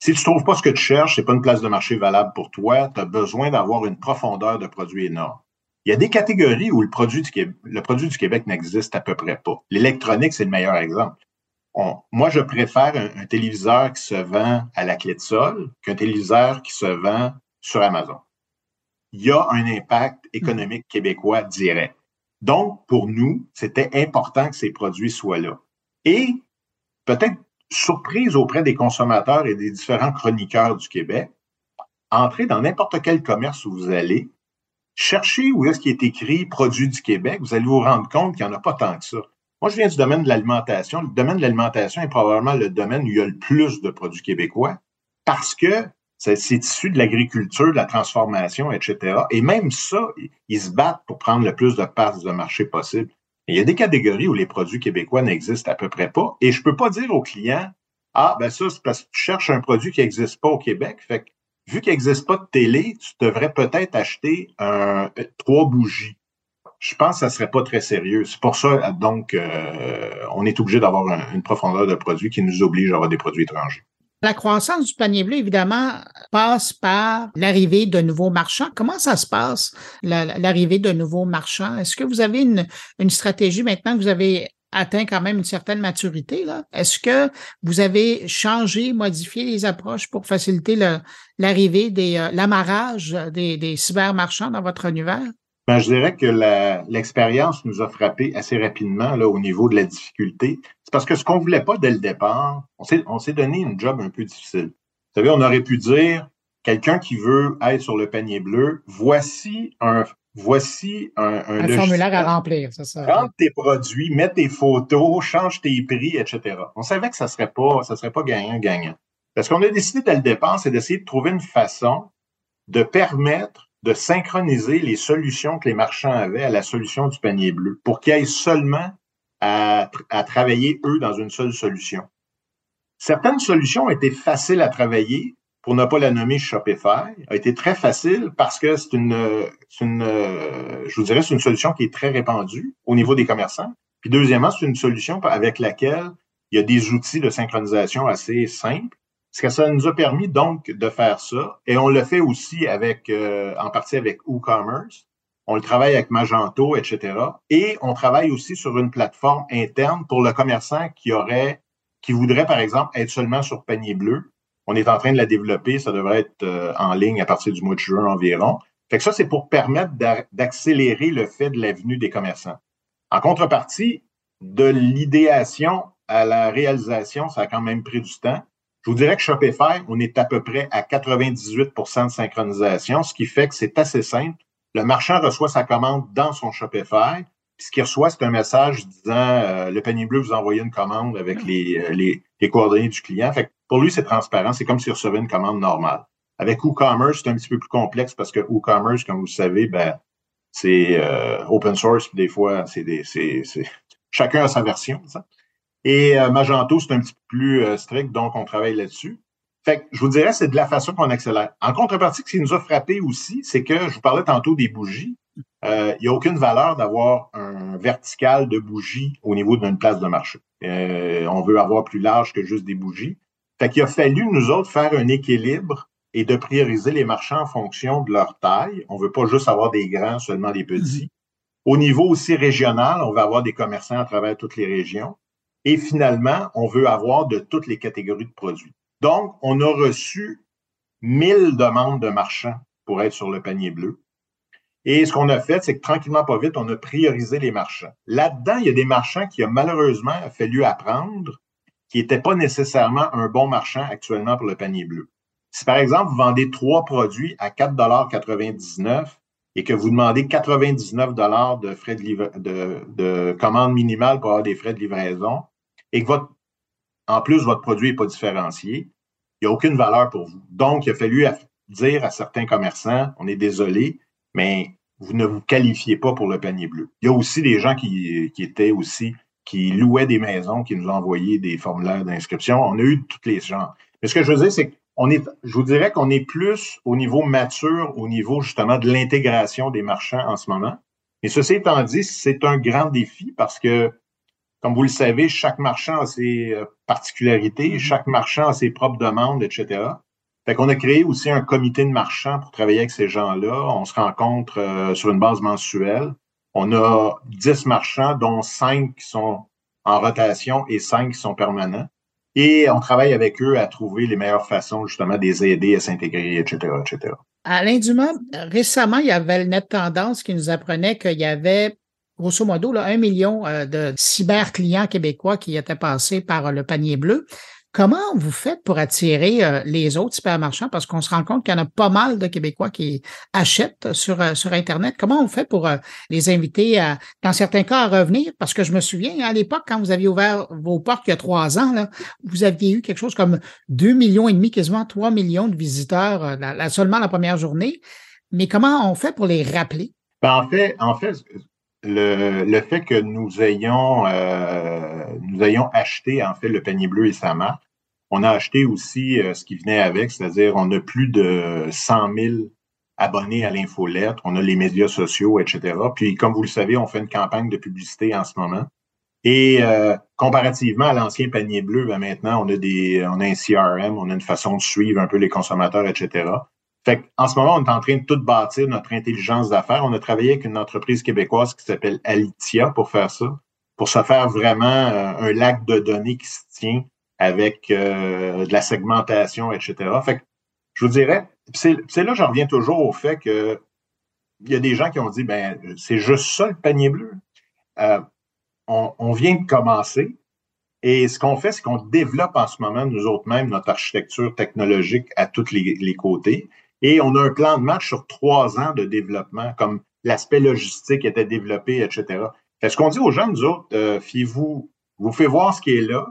Si tu ne trouves pas ce que tu cherches, c'est pas une place de marché valable pour toi. Tu as besoin d'avoir une profondeur de produit énorme. Il y a des catégories où le produit du le produit du Québec n'existe à peu près pas. L'électronique, c'est le meilleur exemple moi, je préfère un, téléviseur qui se vend à la clé de sol qu'un téléviseur qui se vend sur Amazon. Il y a un impact économique québécois direct. Donc, pour nous, c'était important que ces produits soient là. Et peut-être surprise auprès des consommateurs et des différents chroniqueurs du Québec, entrez dans n'importe quel commerce où vous allez, cherchez où est-ce qui est écrit produits du Québec, vous allez vous rendre compte qu'il n'y en a pas tant que ça. Moi, je viens du domaine de l'alimentation. Le domaine de l'alimentation est probablement le domaine où il y a le plus de produits québécois parce que c'est issu de l'agriculture, de la transformation, etc. Et même ça, ils se battent pour prendre le plus de parts de marché possible. il y a des catégories où les produits québécois n'existent à peu près pas. Et je ne peux pas dire aux clients, ah, ben ça, c'est parce que tu cherches un produit qui n'existe pas au Québec. Fait que, vu qu'il n'existe pas de télé, tu devrais peut-être acheter un, trois bougies je pense que ça serait pas très sérieux. C'est pour ça, donc, euh, on est obligé d'avoir une profondeur de produits qui nous oblige à avoir des produits étrangers. La croissance du panier bleu, évidemment, passe par l'arrivée de nouveaux marchands. Comment ça se passe, l'arrivée de nouveaux marchands? Est-ce que vous avez une, stratégie maintenant que vous avez atteint quand même une certaine maturité. Est-ce que vous avez changé, modifié les approches pour faciliter l'arrivée euh, l'amarrage des, des cybermarchands dans votre univers? Ben, je dirais que l'expérience nous a frappé assez rapidement là, au niveau de la difficulté. C'est parce que ce qu'on voulait pas dès le départ, on s'est donné une job un peu difficile. Vous savez, on aurait pu dire, quelqu'un qui veut être sur le panier bleu, voici un voici un, un, formulaire à remplir, c'est ça. Rentre tes produits, mets tes photos, change tes prix, etc. On savait que ça serait pas, ça serait pas gagnant-gagnant. Parce qu'on a décidé dès le départ, c'est d'essayer de trouver une façon de permettre de synchroniser les solutions que les marchands avaient à la solution du panier bleu pour qu'ils aillent seulement à, travailler, eux, dans une seule solution. Certaines solutions ont été faciles à travailler, pour ne pas la nommer Shopify, a été très facile parce que c'est une, une, je vous dirais, c'est une solution qui est très répandue au niveau des commerçants. Puis deuxièmement, c'est une solution avec laquelle il y a des outils de synchronisation assez simples ce que ça nous a permis donc de faire ça. Et on le fait aussi avec, euh, en partie avec WooCommerce. On le travaille avec Magento, etc. Et on travaille aussi sur une plateforme interne pour le commerçant qui aurait, qui voudrait, par exemple, être seulement sur panier bleu. On est en train de la développer. Ça devrait être euh, en ligne à partir du mois de juin environ. Fait que ça, c'est pour permettre d'accélérer le fait de la venue des commerçants. En contrepartie, de l'idéation à la réalisation, ça a quand même pris du temps. Je vous dirais que Shopify, on est à peu près à 98% de synchronisation, ce qui fait que c'est assez simple. Le marchand reçoit sa commande dans son Shopify. Puis ce qu'il reçoit, c'est un message disant euh, le panier bleu vous envoie une commande avec les, euh, les, les, coordonnées du client. Fait que pour lui, c'est transparent. C'est comme s'il recevait une commande normale. Avec WooCommerce, c'est un petit peu plus complexe parce que WooCommerce, comme vous savez, ben, c'est euh, open source, puis des fois, c'est des. c'est chacun a sa version. Ça. Et Magento, c'est un petit peu plus strict, donc on travaille là-dessus. Fait que je vous dirais, c'est de la façon qu'on accélère. En contrepartie, ce qui nous a frappé aussi, c'est que je vous parlais tantôt des bougies. Euh, il n'y a aucune valeur d'avoir un vertical de bougies au niveau d'une place de marché. Euh, on veut avoir plus large que juste des bougies. Fait qu'il a fallu, nous autres, faire un équilibre et de prioriser les marchands en fonction de leur taille. On veut pas juste avoir des grands, seulement des petits. Au niveau aussi régional, on veut avoir des commerçants à travers toutes les régions. Et finalement, on veut avoir de toutes les catégories de produits. Donc, on a reçu 1000 demandes de marchands pour être sur le panier bleu. Et ce qu'on a fait, c'est que tranquillement, pas vite, on a priorisé les marchands. Là-dedans, il y a des marchands qui a malheureusement fallu apprendre qui n'étaient pas nécessairement un bon marchand actuellement pour le panier bleu. Si par exemple, vous vendez trois produits à 4,99 et que vous demandez 99 de frais de, de, de commande minimale pour avoir des frais de livraison et que votre en plus, votre produit n'est pas différencié, il n'y a aucune valeur pour vous. Donc, il a fallu dire à certains commerçants, on est désolé, mais vous ne vous qualifiez pas pour le panier bleu. Il y a aussi des gens qui, étaient aussi, qui louaient des maisons, qui nous envoyé des formulaires d'inscription. On a eu tous les genres. Mais ce que je veux dire, c'est qu'on est, je vous dirais qu'on est plus au niveau mature, au niveau justement de l'intégration des marchands en ce moment. Mais ceci étant dit, c'est un grand défi parce que comme vous le savez, chaque marchand a ses euh, particularités, mm-hmm. chaque marchand a ses propres demandes, etc. Fait qu'on a créé aussi un comité de marchands pour travailler avec ces gens-là. On se rencontre euh, sur une base mensuelle. On a 10 marchands, dont 5 qui sont en rotation et 5 qui sont permanents. Et on travaille avec eux à trouver les meilleures façons justement de les aider à s'intégrer, etc., etc. Alain Dumas, récemment, il y avait le Net Tendance qui nous apprenait qu'il y avait grosso modo, là, un million euh, de cyber-clients québécois qui étaient passés par le panier bleu. Comment vous faites pour attirer euh, les autres supermarchands? Parce qu'on se rend compte qu'il y en a pas mal de Québécois qui achètent sur, euh, sur Internet. Comment on fait pour les inviter, à, dans certains cas, à revenir? Parce que je me souviens, à l'époque, quand vous aviez ouvert vos portes il y a trois ans, là, vous aviez eu quelque chose comme deux millions et demi, quasiment trois millions de visiteurs seulement la première journée. Mais comment on fait pour les rappeler? Ben, en fait, en fait, le, le, fait que nous ayons, euh, nous ayons acheté en fait le panier bleu et sa marque, on a acheté aussi euh, ce qui venait avec, c'est-à-dire on a plus de 100 000 abonnés à l'infolettre, on a les médias sociaux, etc. Puis comme vous le savez, on fait une campagne de publicité en ce moment. Et euh, comparativement à l'ancien panier bleu, ben maintenant on a des, on a un CRM, on a une façon de suivre un peu les consommateurs, etc. Fait en ce moment, on est en train de tout bâtir notre intelligence d'affaires. On a travaillé avec une entreprise québécoise qui s'appelle Alitia pour faire ça, pour se faire vraiment euh, un lac de données qui se tient avec euh, de la segmentation, etc. Fait je vous dirais, c'est là j'en reviens toujours au fait que il y a des gens qui ont dit, ben c'est juste ça le panier bleu. Euh, on, vient de commencer. Et ce qu'on fait, c'est qu'on développe en ce moment, nous autres mêmes, notre architecture technologique à tous les côtés. Et on a un plan de match sur trois ans de développement, comme l'aspect logistique était développé, etc. Est-ce qu'on dit aux gens, nous autres, euh, fiez-vous, vous faites voir ce qui est là.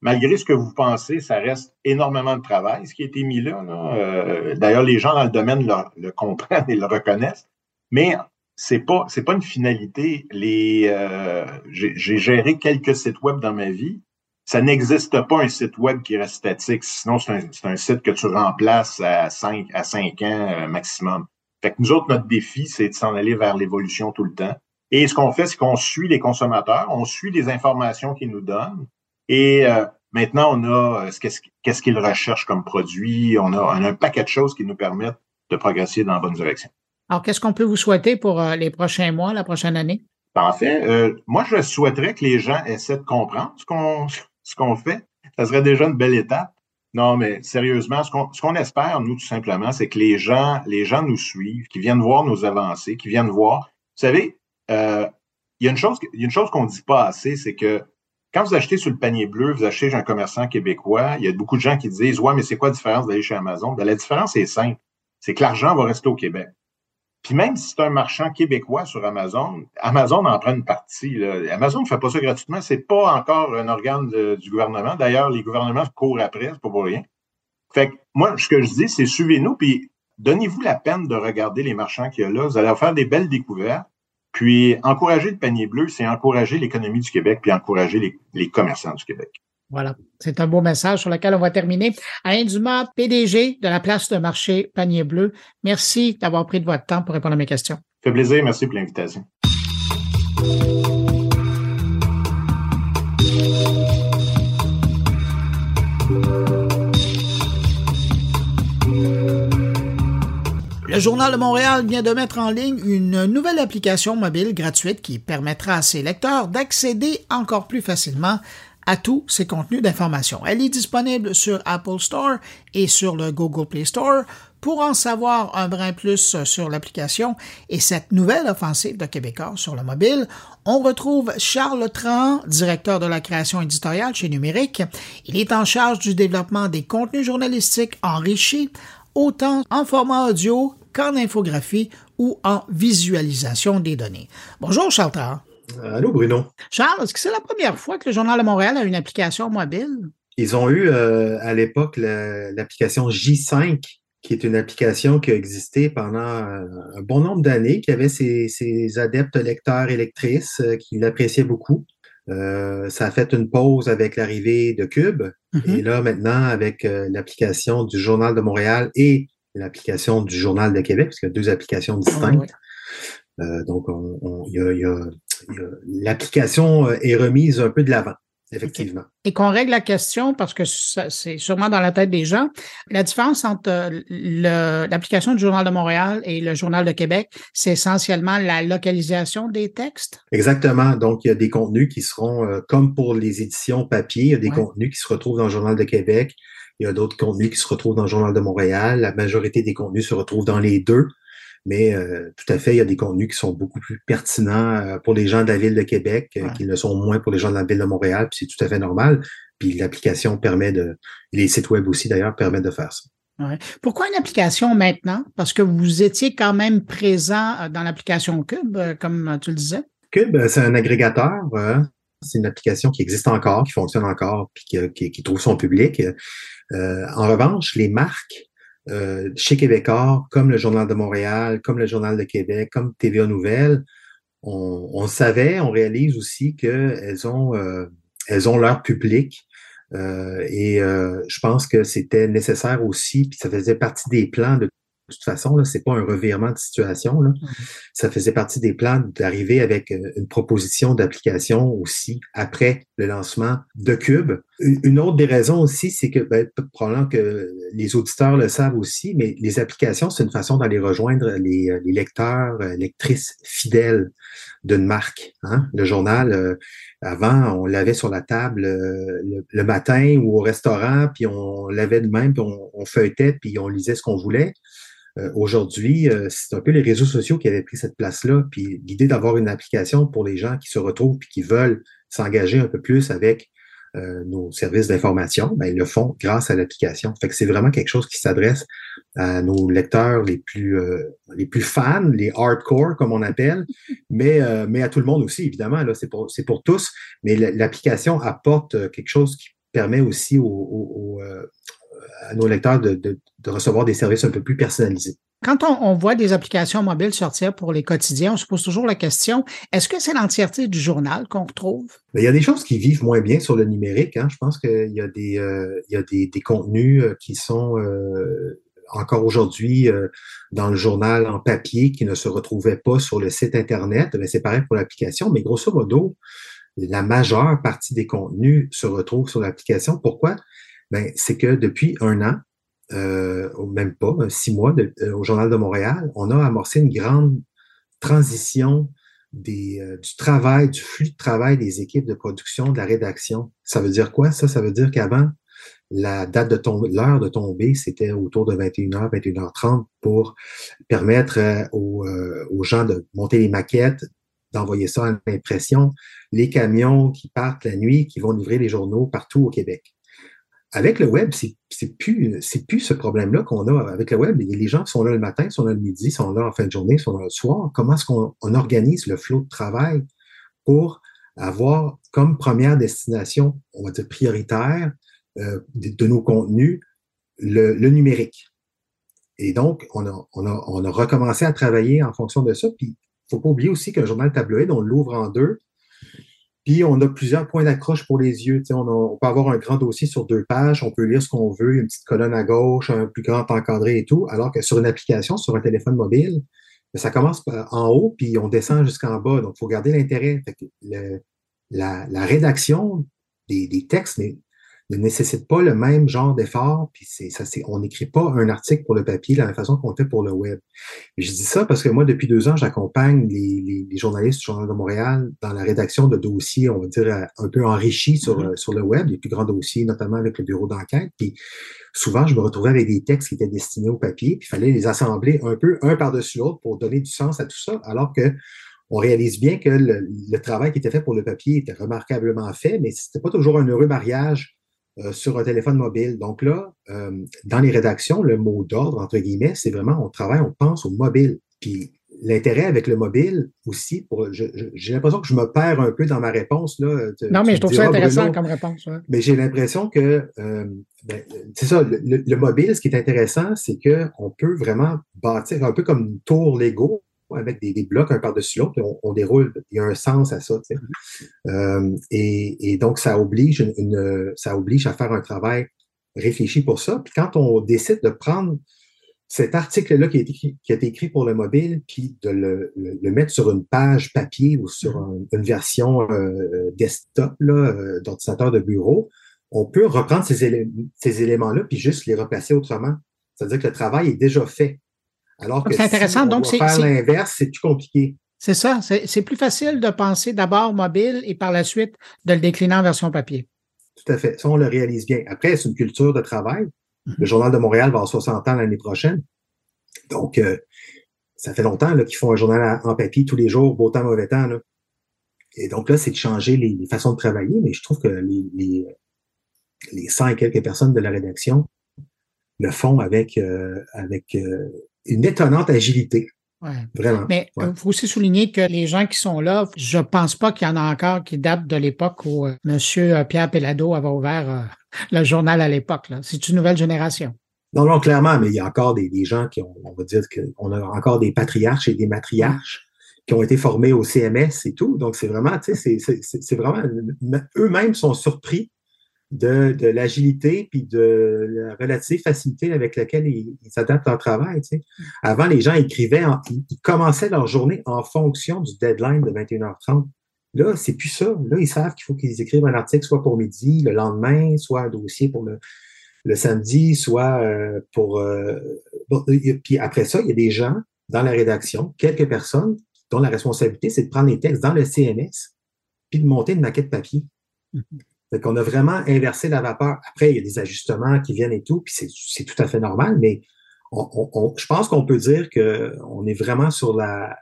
Malgré ce que vous pensez, ça reste énormément de travail, ce qui a été mis là. Euh, d'ailleurs, les gens dans le domaine le, comprennent et le reconnaissent. Mais c'est pas c'est pas une finalité. Les euh, j'ai géré quelques sites web dans ma vie ça n'existe pas un site web qui reste statique. Sinon, c'est un, un, site que tu remplaces à 5 à 5 ans euh, maximum. Fait que nous autres, notre défi, c'est de s'en aller vers l'évolution tout le temps. Et ce qu'on fait, c'est qu'on suit les consommateurs, on suit les informations qu'ils nous donnent. Et euh, maintenant, on a euh, qu'est-ce qu'ils recherchent comme produit. On a, on a, un paquet de choses qui nous permettent de progresser dans la bonne direction. Alors, qu'est-ce qu'on peut vous souhaiter pour les prochains mois, la prochaine année? En fait, moi, je souhaiterais que les gens essaient de comprendre ce qu'on ce qu'on fait, ça serait déjà une belle étape. Non, mais sérieusement, ce qu'on espère, nous, tout simplement, c'est que les gens, les gens nous suivent, qui viennent voir nos avancées, qui viennent voir. Vous savez, euh, il y a une chose, y a une chose qu'on ne dit pas assez, c'est que quand vous achetez sur le panier bleu, vous achetez chez un commerçant québécois, il y a beaucoup de gens qui disent Ouais, mais c'est quoi la différence d'aller chez Amazon? Ben, la différence est simple. C'est que l'argent va rester au Québec. Puis même si c'est un marchand québécois sur Amazon, Amazon en prend une partie. Amazon ne fait pas ça gratuitement. C'est pas encore un organe du gouvernement. D'ailleurs, les gouvernements courent après, c'est pas pour rien. Fait que moi, ce que je dis, c'est suivez-nous, puis donnez-vous la peine de regarder les marchands qu'il y a là. Vous allez faire des belles découvertes. Puis encourager le panier bleu, c'est encourager l'économie du Québec, puis encourager les commerçants du Québec. Voilà, c'est un beau message sur lequel on va terminer. Alain Dumas, PDG de la place de marché Panier Bleu, merci d'avoir pris de votre temps pour répondre à mes questions. Ça fait plaisir, merci pour l'invitation. Le Journal de Montréal vient de mettre en ligne une nouvelle application mobile gratuite qui permettra à ses lecteurs d'accéder encore plus facilement à tous ses contenus d'information. Elle est disponible sur Apple Store et sur le Google Play Store. Pour en savoir un brin plus sur l'application et cette nouvelle offensive de Québécois sur le mobile, on retrouve Charles Tran, directeur de la création éditoriale chez Numérique. Il est en charge du développement des contenus journalistiques enrichis, autant en format audio qu'en infographie ou en visualisation des données. Bonjour Charles Tran. Allô, Bruno? Charles, est-ce que c'est la première fois que le Journal de Montréal a une application mobile? Ils ont eu euh, à l'époque l'application J5, qui est une application qui a existé pendant euh, un bon nombre d'années, qui avait ses, adeptes lecteurs et lectrices euh, qui l'appréciaient beaucoup. ça a fait une pause avec l'arrivée de Cube. Mm-hmm. Et là, maintenant, avec l'application du Journal de Montréal et l'application du Journal de Québec, parce qu'il y a deux applications distinctes. donc, il y a l'application euh, est remise un peu de l'avant. Effectivement. Et qu'on règle la question, parce que c'est sûrement dans la tête des gens, la différence entre euh, l'application du Journal de Montréal et le Journal de Québec, c'est essentiellement la localisation des textes? Exactement. Donc, il y a des contenus qui seront, euh, comme pour les éditions papier, il y a des contenus qui se retrouvent dans le Journal de Québec, il y a d'autres contenus qui se retrouvent dans le Journal de Montréal. La majorité des contenus se retrouvent dans les deux. Mais euh, tout à fait, il y a des contenus qui sont beaucoup plus pertinents euh, pour les gens de la ville de Québec, euh, qui le sont moins pour les gens de la ville de Montréal, puis c'est tout à fait normal. Puis l'application permet de, les sites web aussi d'ailleurs permettent de faire ça. Ouais. Pourquoi une application maintenant? Parce que vous étiez quand même présent dans l'application Cube, comme tu le disais. Cube, c'est un agrégateur. c'est une application qui existe encore, qui fonctionne encore, puis qui, qui, trouve son public. en revanche, les marques euh, chez Québécois, comme le Journal de Montréal, comme le Journal de Québec, comme TVA Nouvelles, on, on savait, on réalise aussi qu'elles ont, euh, elles ont leur public. Euh, et je pense que c'était nécessaire aussi, puis ça faisait partie des plans de de toute façon, là, c'est pas un revirement de situation. Là. Mmh ça faisait partie des plans d'arriver avec euh, une proposition d'application aussi après le lancement de Cube. Une autre des raisons aussi, c'est que ben, probablement que les auditeurs le savent aussi, mais les applications, c'est une façon d'aller rejoindre les, euh, les, lecteurs, euh, lectrices fidèles d'une marque. Hein. Le journal, avant, on l'avait sur la table le, matin ou au restaurant, puis on l'avait de même, puis on, feuilletait, puis on lisait ce qu'on voulait. Euh, aujourd'hui, euh, c'est un peu les réseaux sociaux qui avaient pris cette place-là. Puis l'idée d'avoir une application pour les gens qui se retrouvent et qui veulent s'engager un peu plus avec euh, nos services d'information, ben, ils le font grâce à l'application. Fait que c'est vraiment quelque chose qui s'adresse à nos lecteurs les plus les plus fans, les hardcore comme on appelle, mais mais à tout le monde aussi évidemment. Là, c'est pour c'est pour tous. Mais l'application apporte quelque chose qui permet aussi aux, à nos lecteurs de, de, recevoir des services un peu plus personnalisés. Quand on, voit des applications mobiles sortir pour les quotidiens, on se pose toujours la question, est-ce que c'est l'entièreté du journal qu'on retrouve? Il y a des choses qui vivent moins bien sur le numérique. Hein. Je pense qu'il y a des, euh, contenus euh, qui sont euh, encore aujourd'hui dans le journal en papier qui ne se retrouvaient pas sur le site Internet. C'est pareil pour l'application. Mais grosso modo, la majeure partie des contenus se retrouvent sur l'application. Pourquoi? ben, c'est que depuis un an, euh, même pas, six mois euh, au Journal de Montréal, on a amorcé une grande transition euh, du travail, du flux de travail des équipes de production, de la rédaction. Ça veut dire quoi? Ça, ça veut dire qu'avant, la date de l'heure de tomber, c'était autour de 21h, 21h30 pour permettre aux, gens de monter les maquettes, d'envoyer ça à l'impression, les camions qui partent la nuit, qui vont livrer les journaux partout au Québec avec le web, c'est plus plus ce problème-là qu'on a avec le web. Les gens sont là le matin, sont là le midi, sont là en fin de journée, sont là le soir. Comment est-ce qu'on on organise le flot de travail pour avoir comme première destination, on va dire prioritaire euh, de, nos contenus, le, numérique? Et donc, on a, on, a, recommencé à travailler en fonction de ça. Puis, faut pas oublier aussi qu'un journal tabloïd, on l'ouvre en deux. Puis on a plusieurs points d'accroche pour les yeux. On, a, on, peut avoir un grand dossier sur deux pages, on peut lire ce qu'on veut, une petite colonne à gauche, un plus grand encadré et tout, alors que sur une application, sur un téléphone mobile, ben, ça commence en haut, puis on descend jusqu'en bas. Donc, il faut garder l'intérêt. La, rédaction des, textes ne nécessite pas le même genre d'effort, puis c'est ça, c'est on n'écrit pas un article pour le papier de la même façon qu'on fait pour le web. je dis ça parce que moi, depuis deux ans, j'accompagne les, les, journalistes du Journal de Montréal dans la rédaction de dossiers, on va dire, un peu enrichis sur, mm-hmm. sur le web, les plus grands dossiers, notamment avec le bureau d'enquête. Puis souvent, je me retrouvais avec des textes qui étaient destinés au papier, puis il fallait les assembler un peu, un par-dessus l'autre, pour donner du sens à tout ça, alors que on réalise bien que le, le, travail qui était fait pour le papier était remarquablement fait, mais c'était pas toujours un heureux mariage euh, sur un téléphone mobile. Donc là, euh, dans les rédactions, le mot d'ordre, entre guillemets, c'est vraiment on travaille, on pense au mobile. Puis l'intérêt avec le mobile aussi, pour, j'ai l'impression que je me perds un peu dans ma réponse. Là. non, mais je trouve ça intéressant comme réponse. Mais j'ai l'impression que, euh, ben, c'est ça, le, le, mobile, ce qui est intéressant, c'est qu'on peut vraiment bâtir un peu comme une tour Lego avec des, blocs un par-dessus l'autre, on, on, déroule. Il y a un sens à ça. Euh, et, donc, ça oblige, à faire un travail réfléchi pour ça. Puis quand on décide de prendre cet article-là qui, qui, a été écrit pour le mobile, puis de le, mettre sur une page papier ou sur un, une version euh, desktop euh, d'ordinateur de bureau, on peut reprendre ces éléments-là puis juste les replacer autrement. C'est-à-dire que le travail est déjà fait. Alors que c'est intéressant. Si on Donc, faire l'inverse, c'est plus compliqué. C'est ça. C'est plus facile de penser d'abord mobile et par la suite de le décliner en version papier. Tout à fait. Ça, on le réalise bien. Après, c'est une culture de travail. Mm-hmm. Le Journal de Montréal va avoir 60 ans l'année prochaine. Donc, euh, ça fait longtemps qu'ils font un journal en papier tous les jours, beau temps, mauvais temps. Là. Et donc là, c'est de changer les, les, façons de travailler, mais je trouve que les, les, les 100 et quelques personnes de la rédaction le font avec, euh, avec euh, une étonnante agilité. Ouais. Vraiment. Mais il ouais. faut aussi souligner que les gens qui sont là, je pense pas qu'il y en a encore qui datent de l'époque où euh, Monsieur Pierre Pellado avait ouvert euh, le journal à l'époque. C'est une nouvelle génération. Non, non, clairement, mais il y a encore des, des gens qui ont, on va dire qu'on a encore des patriarches et des matriarches qui ont été formés au CMS et tout. Donc, c'est vraiment, tu sais, c'est vraiment, eux-mêmes sont surpris de, de l'agilité puis de la relative facilité avec laquelle ils, ils adaptent leur travail. Tu sais. Avant, les gens écrivaient, en, ils, ils, commençaient leur journée en fonction du deadline de 21h30. Là, c'est plus ça. Là, ils savent qu'il faut qu'ils écrivent un article soit pour midi, le lendemain, soit un dossier pour le, le samedi, soit euh, pour... Euh, bon, puis après ça, il y a des gens dans la rédaction, quelques personnes dont la responsabilité, c'est de prendre les textes dans le CMS puis de monter une maquette papier. Mm -hmm. Fait qu'on a vraiment inversé la vapeur. Après, il y a des ajustements qui viennent et tout, puis c'est tout à fait normal, mais on, on, je pense qu'on peut dire qu'on est vraiment sur la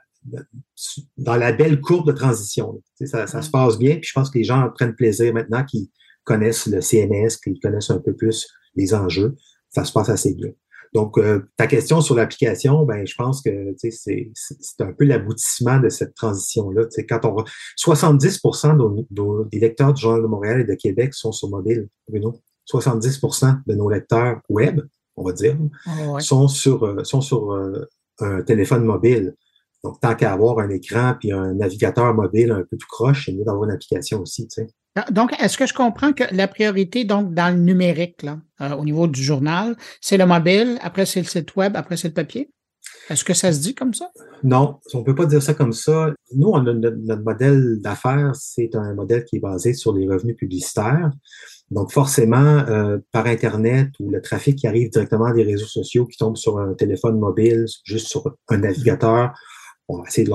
dans la belle courbe de transition. Ça, ça, se passe bien, puis je pense que les gens prennent plaisir maintenant qu'ils connaissent le CMS, qu'ils connaissent un peu plus les enjeux. Ça se passe assez bien. Donc, euh, ta question sur l'application, ben, je pense que c'est un peu l'aboutissement de cette transition-là. Quand on 70% de des lecteurs du Journal de Montréal et de Québec sont sur mobile, Bruno. 70% de nos lecteurs web, on va dire, oh, ouais. sont sur, euh, sont sur euh, un téléphone mobile. Donc, tant qu'à avoir un écran puis un navigateur mobile un peu tout croche, c'est mieux d'avoir une application aussi. Donc, est-ce que je comprends que la priorité, donc, dans le numérique, là, euh, au niveau du journal, c'est le mobile, après c'est le site web, après c'est le papier? Est-ce que ça se dit comme ça? Non, on peut pas dire ça comme ça. Nous, notre, modèle d'affaires, c'est un modèle qui est basé sur les revenus publicitaires. Donc, forcément, euh, par Internet ou le trafic qui arrive directement des réseaux sociaux qui tombe sur un téléphone mobile, juste sur un navigateur, on va essayer de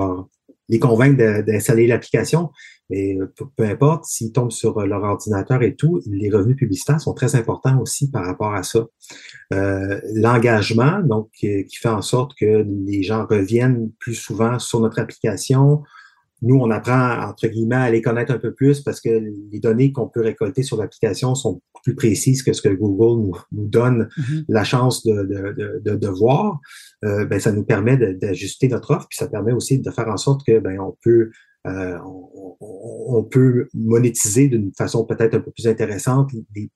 les convaincre d'installer l'application. Mais peu, peu importe, s'ils tombent sur leur ordinateur et tout, les revenus publicitaires sont très importants aussi par rapport à ça. Euh, L'engagement, donc, qui, fait en sorte que les gens reviennent plus souvent sur notre application, nous, on apprend, entre guillemets, à les connaître un peu plus parce que les données qu'on peut récolter sur l'application sont plus précises que ce que Google nous, nous donne Mhm. la chance de, de, de, de voir. Euh, ben, ça nous permet d'ajuster notre offre, puis ça permet aussi de faire en sorte que ben, on peut euh, on, peut monétiser d'une façon peut-être un peu plus intéressante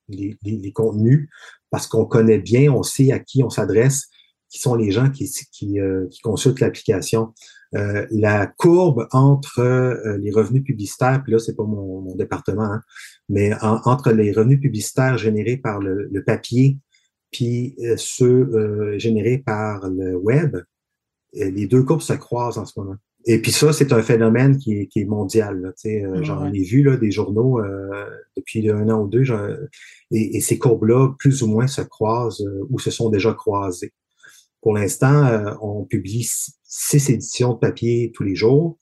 les, contenus parce qu'on connaît bien, on sait à qui on s'adresse, qui sont les gens qui, euh, consultent l'application. Euh, la courbe entre les revenus publicitaires, puis là, c'est pas mon, département, hein, mais en- entre les revenus publicitaires générés par le, papier puis ceux générés par le web, les deux courbes se croisent en ce moment. Et puis ça, c'est un phénomène qui est, qui est mondial. Là, tu sais, euh, J'en ai vu là, des journaux euh, depuis un an ou deux, j'en- et, et ces courbes-là, plus ou moins, se croisent euh, ou se sont déjà croisées. Pour l'instant, euh, on publie six- éditions de papier tous les jours,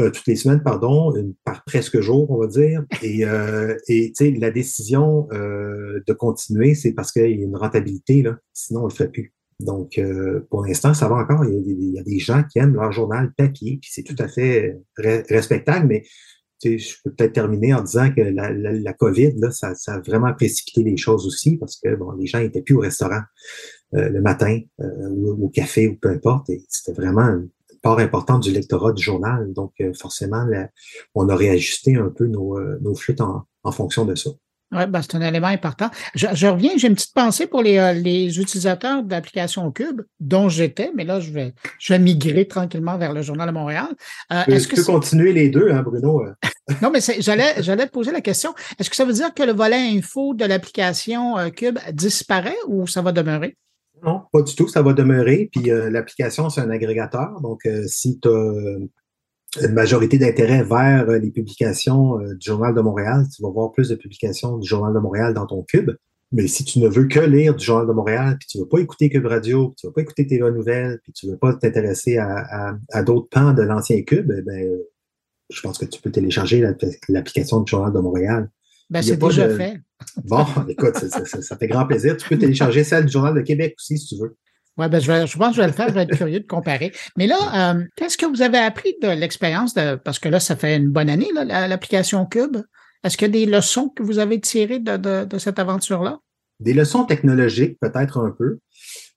euh, toutes les semaines, pardon, une par presque jour, on va dire. Et, euh, et la décision euh, de continuer, c'est parce qu'il y a une rentabilité, là. sinon on le ferait plus. Donc, euh, pour l'instant, ça va encore. Il y, a des, gens qui aiment leur journal papier, puis c'est tout à fait re- respectable, mais tu sais, je peux peut-être terminer en disant que la, COVID, ça, a vraiment précipité les choses aussi parce que bon, les gens étaient plus au restaurant euh, le matin euh, ou au café ou peu importe. Et c'était vraiment une part importante du lectorat du journal. Donc, euh, forcément, on a réajusté un peu nos, euh, nos flûtes en fonction de ça. Oui, ben, c'est un élément important. Je, je reviens, j'ai une petite pensée pour les, euh, les utilisateurs de l'application Cube, dont j'étais, mais là, je vais, je vais migrer tranquillement vers le Journal de Montréal. Euh, Tu peux, est-ce tu que peux c'est- continuer les deux, hein, Bruno? euh? non, mais c'est- j'allais, j'allais te poser la question. Est-ce que ça veut dire que le volet info de l'application euh, Cube disparaît ou ça va demeurer? Non, pas du tout. Ça va demeurer. Puis euh, l'application, c'est un agrégateur. Donc, euh, si tu as une majorité d'intérêt vers euh, les publications euh, du Journal de Montréal, tu vas voir plus de publications du Journal de Montréal dans ton cube. Mais si tu ne veux que lire du Journal de Montréal, puis tu ne veux pas écouter Cube Radio, puis tu ne veux pas écouter TVA Nouvelles, puis tu ne veux pas t'intéresser à, à, à d'autres pans de l'ancien cube, eh euh, je pense que tu peux télécharger l'app- l'application du Journal de Montréal. Ben, c'est déjà de- fait. Bon, écoute, ça, ça- ça- ça fait grand plaisir. Tu peux télécharger celle du Journal de Québec aussi, si tu veux. Ouais, ben, je, vais, je pense que je vais le faire, je vais être curieux de comparer. Mais là, euh, qu'est-ce que vous avez appris de l'expérience de, parce que là, ça fait une bonne année, l'application Cube. Est-ce qu'il y a des leçons que vous avez tirées de, de, de cette aventure-là? Des leçons technologiques, peut-être un peu.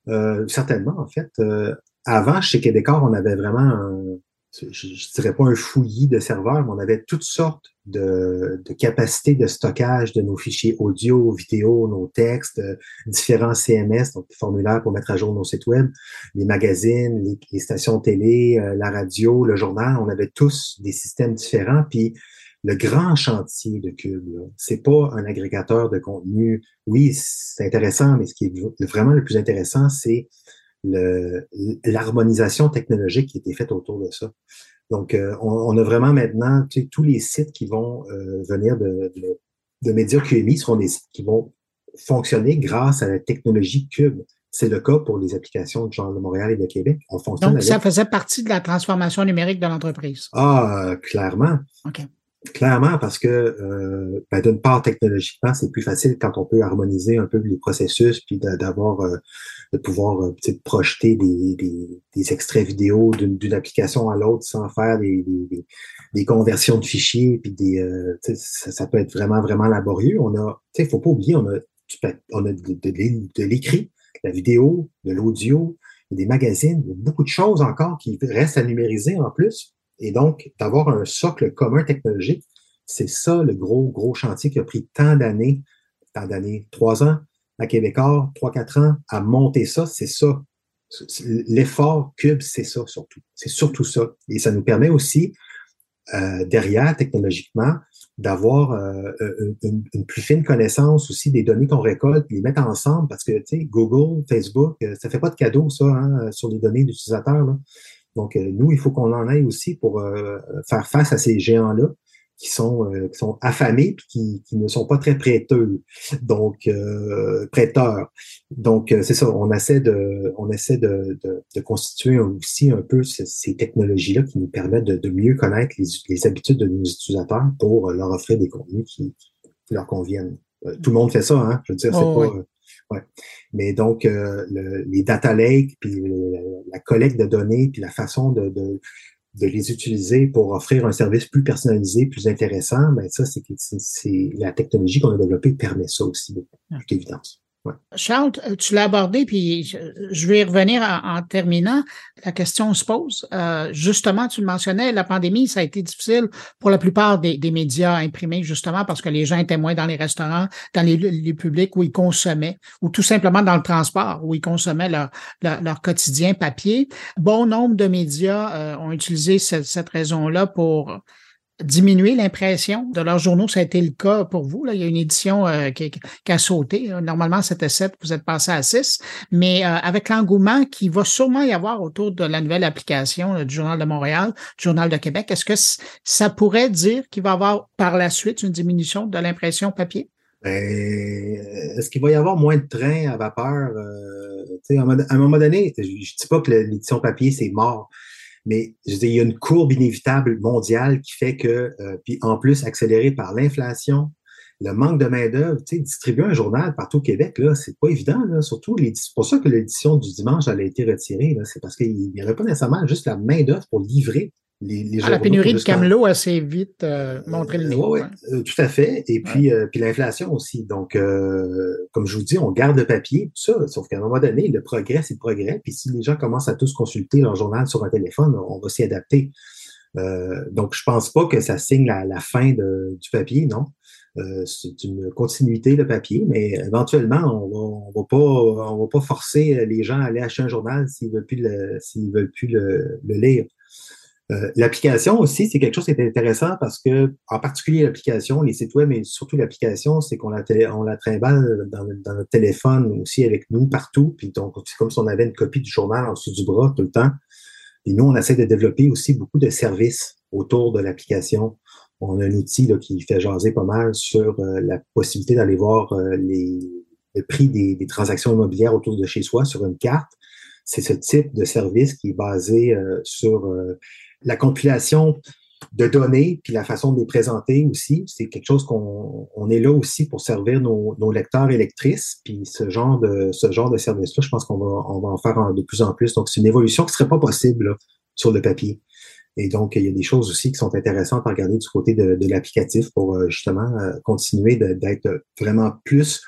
Euh, certainement, en fait. Euh, avant, chez Québécois, on avait vraiment un, je, je dirais pas un fouillis de serveurs, mais on avait toutes sortes de, capacités de stockage de nos fichiers audio, vidéo, nos textes, euh, différents CMS, donc formulaires pour mettre à jour nos sites web, les magazines, les, stations télé, euh, la radio, le journal. On avait tous des systèmes différents. Puis le grand chantier de Cube, c'est pas un agrégateur de contenu. Oui, c'est intéressant, mais ce qui est vraiment le plus intéressant, c'est l'harmonisation technologique qui a été faite autour de ça. Donc, euh, on, on a vraiment maintenant tu sais, tous les sites qui vont euh, venir de, de, de médias QMI seront des sites qui vont fonctionner grâce à la technologie Cube. C'est le cas pour les applications du Journal de Montréal et de Québec. On fonctionne Donc, avec... ça faisait partie de la transformation numérique de l'entreprise. Ah, euh, clairement. OK. Clairement, parce que euh, ben, d'une part, technologiquement, c'est plus facile quand on peut harmoniser un peu les processus, puis d'a- d'avoir euh, de pouvoir euh, projeter des, des, des extraits vidéo d'une application à l'autre sans faire des, des, des- conversions de fichiers, puis des euh, ça, ça peut être vraiment, vraiment laborieux. On a, tu sais, faut pas oublier, on a, on a de, de, l'écrit, de la vidéo, de l'audio, des magazines, il beaucoup de choses encore qui restent à numériser en plus. Et donc, d'avoir un socle commun technologique, c'est ça le gros, gros chantier qui a pris tant d'années, tant d'années, trois ans à Québécois, trois, quatre ans, à monter ça, c'est ça. L'effort Cube, c'est ça surtout. C'est surtout ça. Et ça nous permet aussi, euh, derrière, technologiquement, d'avoir euh, une, plus fine connaissance aussi des données qu'on récolte, les mettre ensemble, parce que, tu sais, Google, Facebook, euh, ça fait pas de cadeau, ça, hein, sur les données d'utilisateurs. Donc, euh, nous, il faut qu'on en aille aussi pour euh, faire face à ces géants-là qui sont, euh, qui sont affamés puis qui, qui ne sont pas très prêteux, donc euh, prêteurs. Donc, euh, c'est ça, on essaie de, on essaie de, de, de constituer aussi un peu ces, ces technologies-là qui nous permettent de, de mieux connaître les, les habitudes de nos utilisateurs pour leur offrir des contenus qui, qui leur conviennent. Euh, tout le monde fait ça, hein? Je veux dire, c'est Oh, pas. oui. Ouais. Mais donc, euh, le- les data lakes, puis le- la collecte de données, puis la façon de, de, de les utiliser pour offrir un service plus personnalisé, plus intéressant, ben ça, c'est c'est la technologie qu'on a développée permet ça aussi, de toute évidence. Charles, tu l'as abordé, puis je vais y revenir en, terminant. La question se pose. Euh, justement, tu le mentionnais, la pandémie, ça a été difficile pour la plupart des, médias imprimés, justement, parce que les gens étaient moins dans les restaurants, dans les lieux publics où ils consommaient, ou tout simplement dans le transport, où ils consommaient leur, quotidien papier. Bon nombre de médias euh, ont utilisé cette raison-là pour diminuer l'impression de leurs journaux. Ça a été le cas pour vous. Là. Il y a une édition euh, qui, a sauté. Normalement, c'était 7, vous êtes passé à 6. Mais euh, avec l'engouement qui va sûrement y avoir autour de la nouvelle application du Journal de Montréal, du Journal de Québec, est-ce que ça pourrait dire qu'il va y avoir par la suite une diminution de l'impression papier? Ben, est-ce qu'il va y avoir moins de trains à vapeur? Euh, à un moment donné, je ne dis pas que l'édition papier, c'est mort. Mais je dis, il y a une courbe inévitable mondiale qui fait que, euh, puis en plus accélérée par l'inflation, le manque de main-d'œuvre, tu sais, distribuer un journal partout au Québec, là, c'est pas évident, là, surtout c'est pour ça que l'édition du dimanche, elle a été retirée, c'est parce qu'il n'y aurait pas nécessairement juste la main-d'œuvre pour livrer ah, la pénurie de camelots assez vite euh, montré le niveau. Oui, euh, tout à fait. Et puis, euh, puis l'inflation aussi. Donc, comme je vous dis, on garde le papier, tout ça. Sauf qu'à un moment donné, le progrès, c'est le progrès. Puis si les gens commencent à tous consulter leur journal sur un téléphone, on va s'y adapter. donc, je pense pas que ça signe la, fin du papier, non. c'est une continuité de papier, mais éventuellement, on va, on va pas, on va pas forcer les gens à aller acheter un journal s'ils veulent plus le, s'ils veulent plus le lire. Euh, l'application aussi, c'est quelque chose qui est intéressant parce que, en particulier l'application, les sites web, mais surtout l'application, c'est qu'on la, la trimballe dans, notre téléphone aussi avec nous partout. Puis donc, c'est comme si on avait une copie du journal en dessous du bras tout le temps. Et nous, on essaie de développer aussi beaucoup de services autour de l'application. On a un outil là, qui fait jaser pas mal sur euh, la possibilité d'aller voir euh, les, le prix des, des, transactions immobilières autour de chez soi sur une carte. C'est ce type de service qui est basé sur la compilation de données, puis la façon de les présenter aussi, c'est quelque chose qu'on on est là aussi pour servir nos, nos, lecteurs et lectrices. Puis ce genre de ce genre de service-là, je pense qu'on va, on va en faire de plus en plus. Donc, c'est une évolution qui serait pas possible sur le papier. Et donc, il y a des choses aussi qui sont intéressantes à regarder du côté de, de l'applicatif pour euh, justement euh, continuer d'être vraiment plus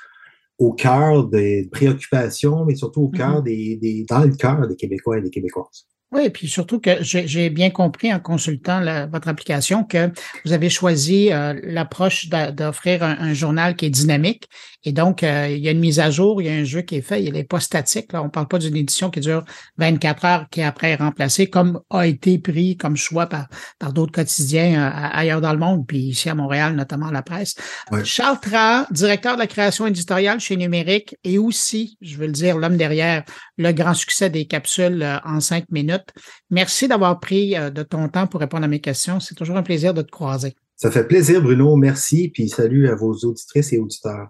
au cœur des préoccupations, mais surtout au cœur mm-hmm. des, des, dans le cœur des Québécois et des Québécoises. Oui, puis surtout que j'ai bien compris en consultant votre application que vous avez choisi euh, l'approche d'offrir un, journal qui est dynamique. Et donc, euh, il y a une mise à jour, il y a un jeu qui est fait, il n'est pas statique. Là. On ne parle pas d'une édition qui dure 24 heures, qui est après remplacée, comme a été pris comme choix par, par d'autres quotidiens euh, ailleurs dans le monde, puis ici à Montréal, notamment la presse. Charles Tra, directeur de la création éditoriale chez Numérique, et aussi, je veux le dire, l'homme derrière le grand succès des capsules en cinq minutes. Merci d'avoir pris euh, de ton temps pour répondre à mes questions. C'est toujours un plaisir de te croiser. Ça fait plaisir, Bruno. Merci. Puis salut à vos auditrices et auditeurs.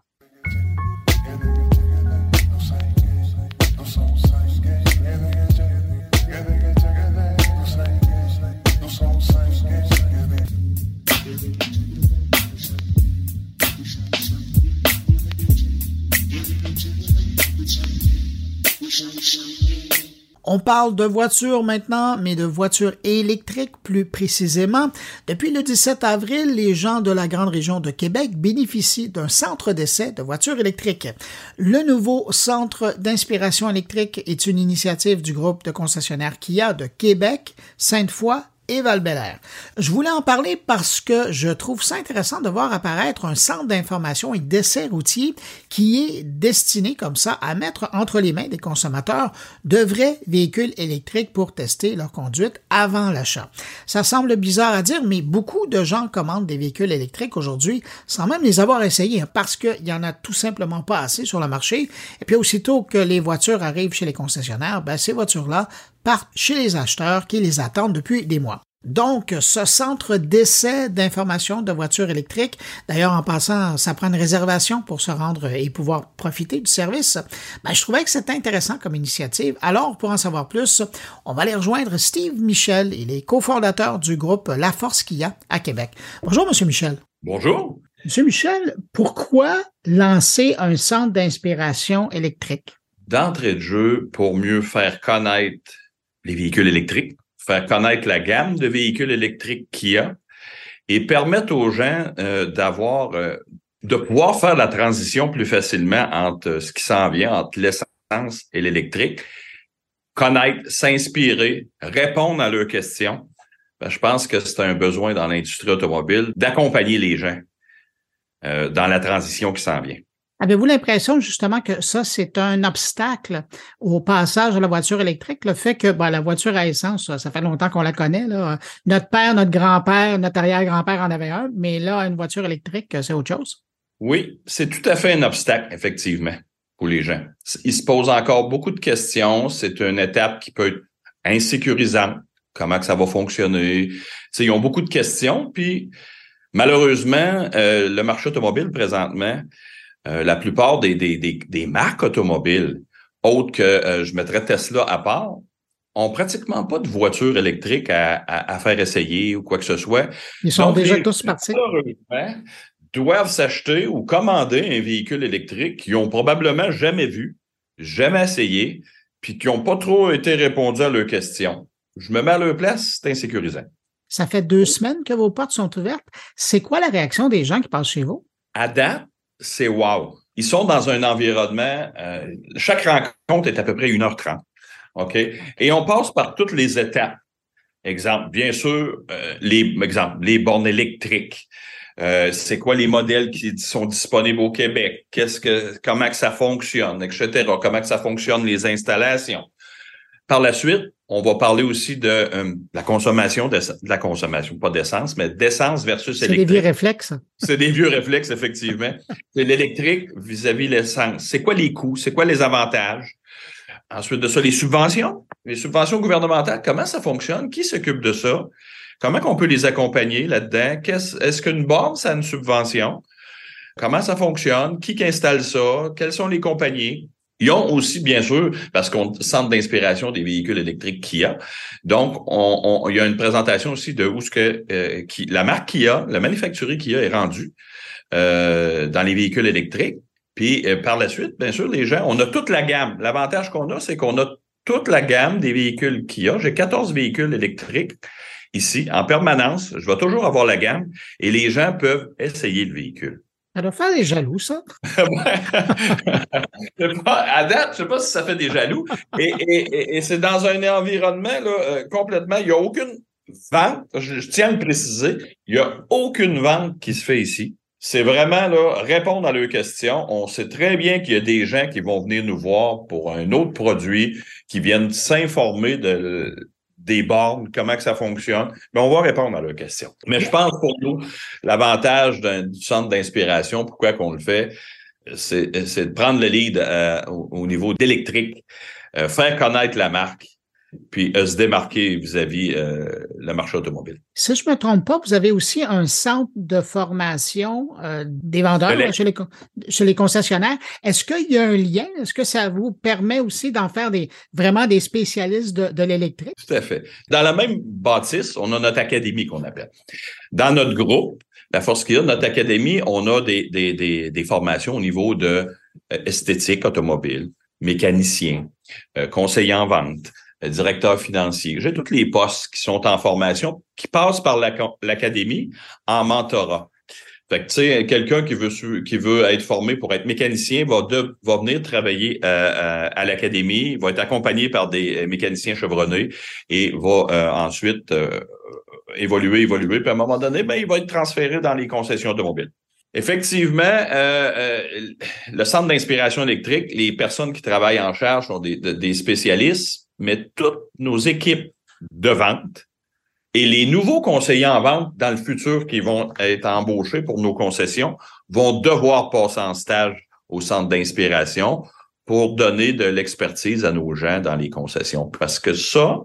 On parle de voitures maintenant, mais de voitures électriques plus précisément. Depuis le 17 avril, les gens de la grande région de Québec bénéficient d'un centre d'essai de voitures électriques. Le nouveau centre d'inspiration électrique est une initiative du groupe de concessionnaires Kia de Québec, Sainte-Foy et val Je voulais en parler parce que je trouve ça intéressant de voir apparaître un centre d'information et d'essais routiers qui est destiné comme ça à mettre entre les mains des consommateurs de vrais véhicules électriques pour tester leur conduite avant l'achat. Ça semble bizarre à dire, mais beaucoup de gens commandent des véhicules électriques aujourd'hui sans même les avoir essayés hein, parce qu'il y en a tout simplement pas assez sur le marché. Et puis aussitôt que les voitures arrivent chez les concessionnaires, ben, ces voitures-là partent chez les acheteurs qui les attendent depuis des mois. Donc, ce centre d'essai d'information de voitures électriques, d'ailleurs en passant, ça prend une réservation pour se rendre et pouvoir profiter du service, ben, je trouvais que c'était intéressant comme initiative. Alors, pour en savoir plus, on va aller rejoindre Steve Michel, il est cofondateur du groupe La Force Kia à Québec. Bonjour, Monsieur Michel. Bonjour. Monsieur Michel, pourquoi lancer un centre d'inspiration électrique? D'entrée de jeu, pour mieux faire connaître les véhicules électriques, faire connaître la gamme de véhicules électriques qu'il y a et permettre aux gens euh, d'avoir, euh, de pouvoir faire la transition plus facilement entre ce qui s'en vient, entre l'essence et l'électrique, connaître, s'inspirer, répondre à leurs questions. Ben, je pense que c'est un besoin dans l'industrie automobile d'accompagner les gens euh, dans la transition qui s'en vient. Avez-vous l'impression justement que ça, c'est un obstacle au passage à la voiture électrique, le fait que ben, la voiture à essence, ça, fait longtemps qu'on la connaît. Là. Notre père, notre grand-père, notre arrière-grand-père en avait un, mais là, une voiture électrique, c'est autre chose. Oui, c'est tout à fait un obstacle, effectivement, pour les gens. Ils se posent encore beaucoup de questions. C'est une étape qui peut être insécurisante. Comment que ça va fonctionner? ils ont beaucoup de questions, puis malheureusement, euh, le marché automobile présentement, euh, la plupart des, des, des, marques automobiles, autres que euh, je mettrais Tesla à part, ont pratiquement pas de voitures électriques à, à, faire essayer ou quoi que ce soit. Ils sont déjà tous partis. doivent s'acheter ou commander un véhicule électrique qu'ils ont probablement jamais vu, jamais essayé, puis qui n'ont pas trop été répondu à leurs questions. Je me mets à leur place, c'est insécurisant. Ça fait deux semaines que vos portes sont ouvertes. C'est quoi la réaction des gens qui passent chez vous? À date, c'est wow. Ils sont dans un environnement, euh, chaque rencontre est à peu près 1h30. OK? Et on passe par toutes les étapes. Exemple, bien sûr, euh, les, les bornes électriques. Euh, c'est quoi les modèles qui sont disponibles au Québec? Comment que ça fonctionne, etc. Comment que ça fonctionne les installations? Par la suite, on va parler aussi de euh, la consommation, de, la consommation, pas d'essence, mais d'essence versus électrique. C'est des vieux réflexes. C'est des vieux réflexes, effectivement. C'est l'électrique vis-à-vis l'essence. C'est quoi les coûts? C'est quoi les avantages? Ensuite de ça, les subventions. Les subventions gouvernementales, comment ça fonctionne? Qui s'occupe de ça? Comment on peut les accompagner là-dedans? Est-ce qu'une borne, ça a une subvention? Comment ça fonctionne? Qui installe ça? Quelles sont les compagnies? Ils ont aussi, bien sûr, parce qu'on centre d'inspiration des véhicules électriques Kia. Donc, on, il y a une présentation aussi de où ce que euh, qui, la marque Kia, la manufacturier Kia est rendue euh, dans les véhicules électriques. Puis euh, par la suite, bien sûr, les gens, on a toute la gamme. L'avantage qu'on a, c'est qu'on a toute la gamme des véhicules Kia. J'ai 14 véhicules électriques ici en permanence. Je vais toujours avoir la gamme et les gens peuvent essayer le véhicule. Ça doit faire des jaloux, ça. à date, je ne sais pas si ça fait des jaloux. Et, c'est dans un environnement là, euh, complètement, il n'y a aucune vente, je, tiens à le préciser, il n'y a aucune vente qui se fait ici. C'est vraiment là, répondre à leurs questions. On sait très bien qu'il y a des gens qui vont venir nous voir pour un autre produit, qui viennent s'informer de des bornes, comment que ça fonctionne. Mais on va répondre à leurs questions. Mais je pense pour nous, l'avantage du centre d'inspiration, pourquoi qu'on le fait, c'est de prendre le lead euh, au, niveau d'électrique, euh, faire connaître la marque, puis euh, se démarquer vis-à-vis euh, le marché automobile. Si je ne me trompe pas, vous avez aussi un centre de formation euh, des vendeurs chez, les, chez, les, concessionnaires. Est-ce qu'il y a un lien? Est-ce que ça vous permet aussi d'en faire des vraiment des spécialistes de, de l'électrique? Tout à fait. Dans la même bâtisse, on a notre académie qu'on appelle. Dans notre groupe, la Force qu'il y a, notre académie, on a des, des, des, des formations au niveau de esthétique automobile, mécanicien, conseiller en vente, directeur financier. J'ai tous les postes qui sont en formation, qui passent par l'académie en mentorat. Fait que, tu sais, quelqu'un qui veut, qui veut être formé pour être mécanicien va, de, venir travailler euh, euh, à l'académie, va être accompagné par des euh, mécaniciens chevronnés et va ensuite évoluer, évoluer. Puis à un moment donné, ben, il va être transféré dans les concessions automobiles. Effectivement, le centre d'inspiration électrique, les personnes qui travaillent en charge sont des spécialistes, mais toutes nos équipes de vente et les nouveaux conseillers en vente dans le futur qui vont être embauchés pour nos concessions vont devoir passer en stage au centre d'inspiration pour donner de l'expertise à nos gens dans les concessions. Parce que ça,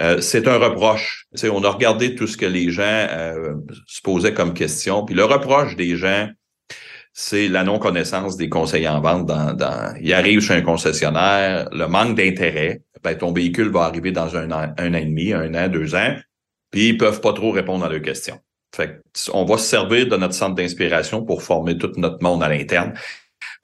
euh, c'est un reproche. on a regardé tout ce que les gens euh, se posaient comme question, puis le reproche des gens, c'est la non-connaissance des conseillers en vente. Dans, dans, ils arrivent chez un concessionnaire, le manque d'intérêt. Ben, ton véhicule va arriver dans un an, un an et demi, un an, deux ans, puis ils peuvent pas trop répondre à leurs questions. On va se servir de notre centre d'inspiration pour former tout notre monde à l'interne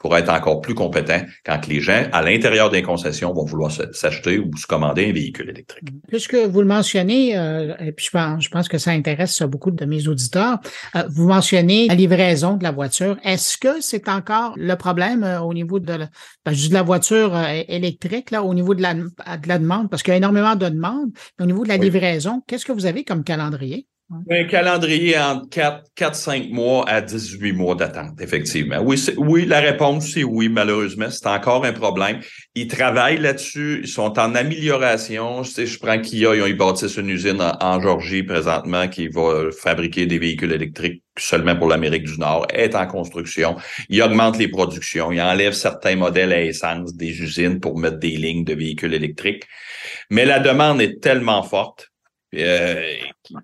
pour être encore plus compétent quand les gens, à l'intérieur des concessions, vont vouloir s'acheter ou se commander un véhicule électrique. Puisque vous le mentionnez, euh, et puis je pense, je pense que ça intéresse beaucoup de mes auditeurs, euh, vous mentionnez la livraison de la voiture. Est-ce que c'est encore le problème euh, au niveau de la, ben, de la voiture électrique, là, au niveau de la, de la demande? Parce qu'il y a énormément de demandes. Mais au niveau de la livraison, qu'est-ce que vous avez comme calendrier? Un calendrier entre 4, 4, 5 mois à 18 mois d'attente, effectivement. Oui, oui, la réponse, c'est oui, malheureusement. C'est encore un problème. Ils travaillent là-dessus. Ils sont en amélioration. Je, sais, je prends Kia, ils ont bâtissent une usine en, en, Georgie présentement qui va fabriquer des véhicules électriques seulement pour l'Amérique du Nord, est en construction. Ils augmentent les productions. Ils enlèvent certains modèles à essence des usines pour mettre des lignes de véhicules électriques. Mais la demande est tellement forte euh,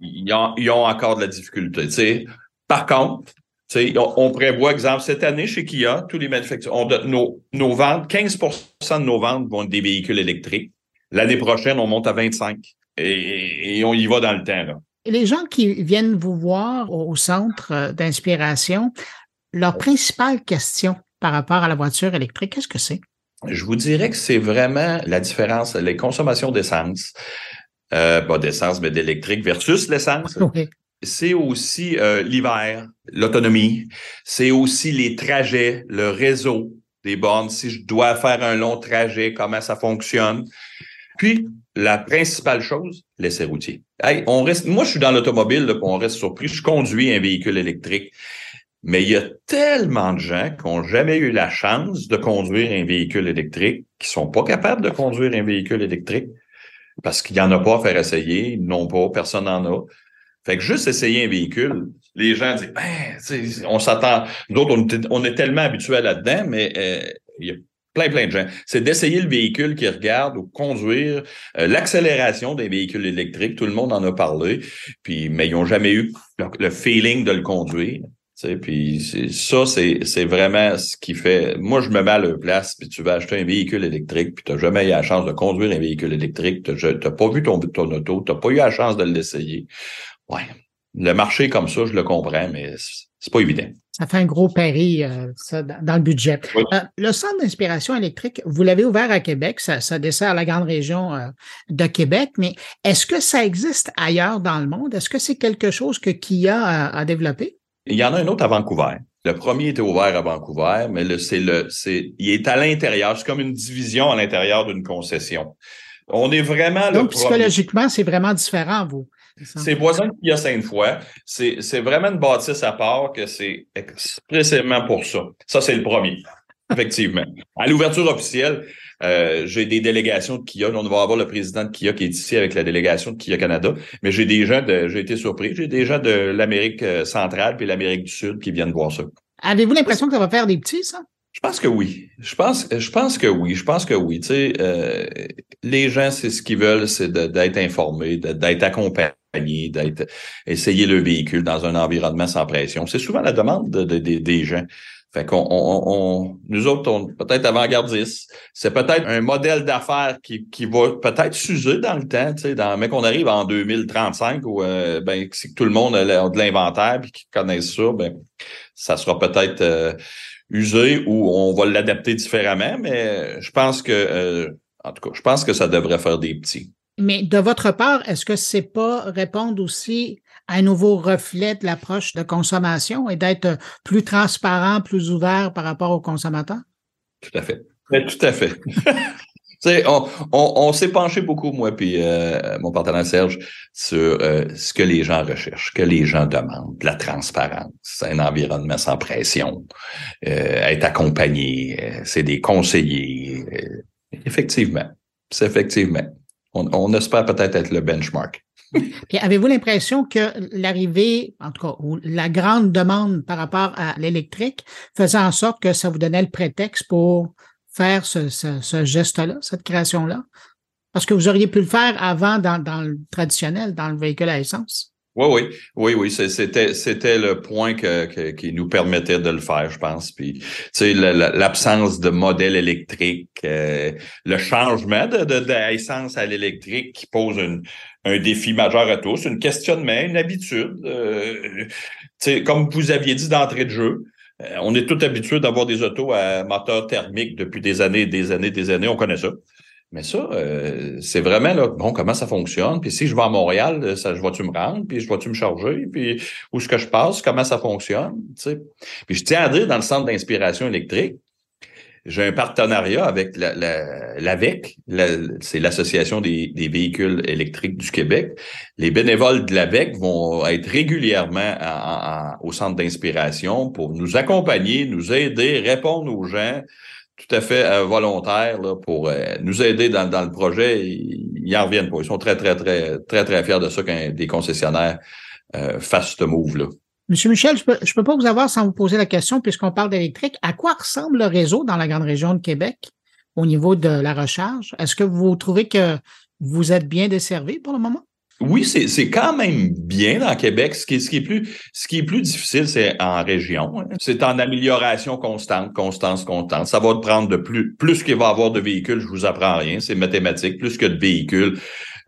ils, ont, ils, ont, encore de la difficulté. Par contre, on, on prévoit, exemple, cette année chez Kia, tous les manufacturiers, nos, nos ventes, 15% de nos ventes vont être des véhicules électriques. L'année prochaine, on monte à 25 et, et, on y va dans le temps. Là. Les gens qui viennent vous voir au centre euh, d'inspiration, leur principale question par rapport à la voiture électrique, qu'est-ce que c'est? Je vous dirais que c'est vraiment la différence, les consommations d'essence euh, pas d'essence, mais d'électrique versus l'essence. C'est aussi euh, l'hiver, l'autonomie. C'est aussi les trajets, le réseau des bornes. Si je dois faire un long trajet, comment ça fonctionne. Puis, la principale chose, l'essai routier. Hey, on reste, moi, je suis dans l'automobile, on reste surpris. Je conduis un véhicule électrique. Mais il y a tellement de gens qui n'ont jamais eu la chance de conduire un véhicule électrique, qui sont pas capables de conduire un véhicule électrique parce qu'il n'y en a pas à faire essayer, non pas, personne n'en a. Fait que juste essayer un véhicule, les gens disent, ben, on s'attend, nous autres, on, est tellement habitués là-dedans, mais euh, il y a plein, plein de gens. C'est d'essayer le véhicule qui regarde ou conduire, euh, l'accélération des véhicules électriques, tout le monde en a parlé, puis mais ils n'ont jamais eu le feeling de le conduire puis ça, c'est vraiment ce qui fait. Moi, je me mets à leur place, puis tu vas acheter un véhicule électrique, puis tu n'as jamais eu la chance de conduire un véhicule électrique, tu n'as pas vu ton, ton auto, tu n'as pas eu la chance de l'essayer. Ouais. Le marché comme ça, je le comprends, mais c'est pas évident. Ça fait un gros pari, euh, ça, dans le budget. Euh, le centre d'inspiration électrique, vous l'avez ouvert à Québec, ça, ça dessert la grande région euh, de Québec, mais est-ce que ça existe ailleurs dans le monde? Est-ce que c'est quelque chose que Kia a, a développé? Il y en a un autre à Vancouver. Le premier était ouvert à Vancouver, mais le, c'est le, c'est, il est à l'intérieur. C'est comme une division à l'intérieur d'une concession. On est vraiment Donc, psychologiquement, c'est vraiment différent, vous. C'est voisin qu'il y a cinq fois. C'est, c'est vraiment une bâtisse à part que c'est expressément pour ça. Ça, c'est le premier. Effectivement. À l'ouverture officielle, euh, j'ai des délégations de Kia. On va avoir le président de Kia qui est ici avec la délégation de Kia Canada. Mais j'ai des gens de, j'ai été surpris, j'ai des gens de l'Amérique euh, centrale puis l'Amérique du Sud qui viennent voir ça. Avez-vous l'impression que ça va faire des petits, ça? Je pense que oui. Je pense, je pense que oui. Je pense que oui. Tu sais, euh, les gens, c'est ce qu'ils veulent, c'est d'être informés, d'être accompagnés, d'être essayer le véhicule dans un environnement sans pression. C'est souvent la demande des gens. Fait qu'on, on, nous autres, on peut-être avant-gardistes. C'est peut-être un modèle d'affaires qui, va peut-être s'user dans le temps, mais qu'on arrive en 2035 où euh, ben, si tout le monde a de l'inventaire puis qu'ils connaissent ça, ben, ça sera peut-être euh, usé ou on va l'adapter différemment, mais je pense que euh, en tout cas, je pense que ça devrait faire des petits. Mais de votre part, est-ce que c'est pas répondre aussi un nouveau reflet de l'approche de consommation et d'être plus transparent, plus ouvert par rapport aux consommateurs? Tout à fait. tout à fait. on, on, on s'est penché beaucoup, moi puis euh, mon partenaire Serge, sur euh, ce que les gens recherchent, que les gens demandent, la transparence, un environnement sans pression, euh, être accompagné, c'est des conseillers. effectivement, c'est effectivement. On, on espère peut-être être le benchmark. Avez-vous l'impression que l'arrivée, en tout cas, ou la grande demande par rapport à l'électrique faisait en sorte que ça vous donnait le prétexte pour faire ce, geste-là, cette création-là? Parce que vous auriez pu le faire avant dans le traditionnel, dans le véhicule à essence. Oui, oui, oui, oui, c'était c'était le point que, qui nous permettait de le faire, je pense. Puis, tu sais, l'absence de modèle électrique, euh, le changement de, de, à l'électrique qui pose un défi majeur à tous, une questionnement, une habitude. Euh, comme vous aviez dit d'entrée de jeu, Euh, on est tout habitué d'avoir des autos à moteur thermique depuis des années, des années, des années. On connaît ça. Mais ça, euh, c'est vraiment là, bon, comment ça fonctionne? Puis si je vais à Montréal, ça, je vois-tu me rendre? Puis je vois-tu me charger? Puis où est-ce que je passe? Comment ça fonctionne? Puis je tiens à dire, dans le centre d'inspiration électrique, j'ai un partenariat avec la, l'AVEC, c'est l'Association des, des, véhicules électriques du Québec. Les bénévoles de l'AVEC vont être régulièrement au centre d'inspiration pour nous accompagner, nous aider, répondre aux gens tout à fait euh, volontaires là, pour euh, nous aider dans, dans le projet. Ils, en reviennent pas. Ils sont très, très, très, très, très fiers de ça quand des concessionnaires euh, fassent ce move-là. Monsieur Michel, je peux, peux pas vous avoir sans vous poser la question, puisqu'on parle d'électrique. À quoi ressemble le réseau dans la grande région de Québec au niveau de la recharge? Est-ce que vous trouvez que vous êtes bien desservi pour le moment? Oui, c'est quand même bien dans Québec. Ce qui, ce qui est plus, ce qui est plus difficile, c'est en région. Hein. C'est en amélioration constante, constance, constante. Ça va prendre de plus, plus qu'il va y avoir de véhicules, je vous apprends rien, c'est mathématique. Plus que de véhicules,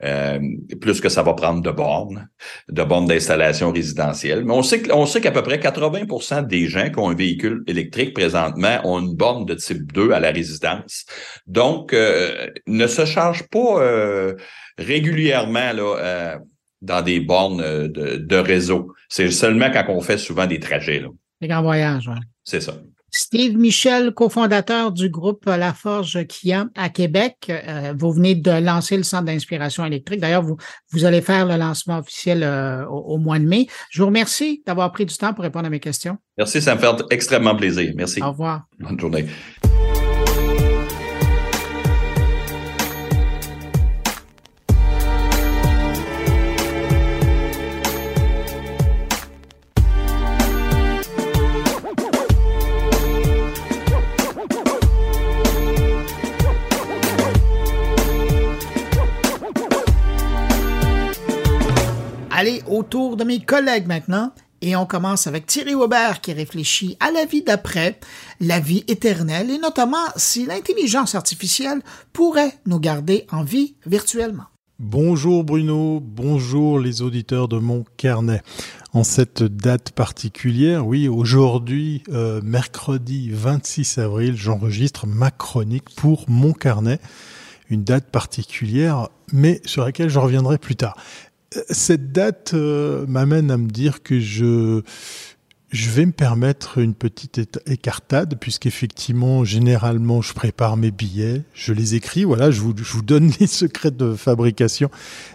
euh, plus que ça va prendre de bornes, de bornes d'installation résidentielle. Mais on sait, on sait qu'à peu près 80% des gens qui ont un véhicule électrique présentement ont une borne de type 2 à la résidence. Donc, euh, ne se charge pas euh, régulièrement là, dans des bornes de, de réseau. C'est seulement quand on fait souvent des trajets. Là. Les grands voyages, oui. C'est ça. Steve Michel, cofondateur du groupe La Forge Kia à Québec. Euh, vous venez de lancer le centre d'inspiration électrique. D'ailleurs, vous, vous allez faire le lancement officiel euh, au, au, mois de mai. Je vous remercie d'avoir pris du temps pour répondre à mes questions. Merci, ça me fait extrêmement plaisir. Merci. Au revoir. Bonne journée. Allez, autour de mes collègues maintenant. Et on commence avec Thierry Weber qui réfléchit à la vie d'après, la vie éternelle et notamment si l'intelligence artificielle pourrait nous garder en vie virtuellement. Bonjour Bruno, bonjour les auditeurs de mon carnet. En cette date particulière, oui, aujourd'hui, euh, mercredi 26 avril, j'enregistre ma chronique pour mon carnet. Une date particulière, mais sur laquelle je reviendrai plus tard cette date euh, m'amène à me dire que je je vais me permettre une petite écartade puisqu'effectivement, généralement, je prépare mes billets, je les écris. Voilà, je vous, donne les secrets de fabrication.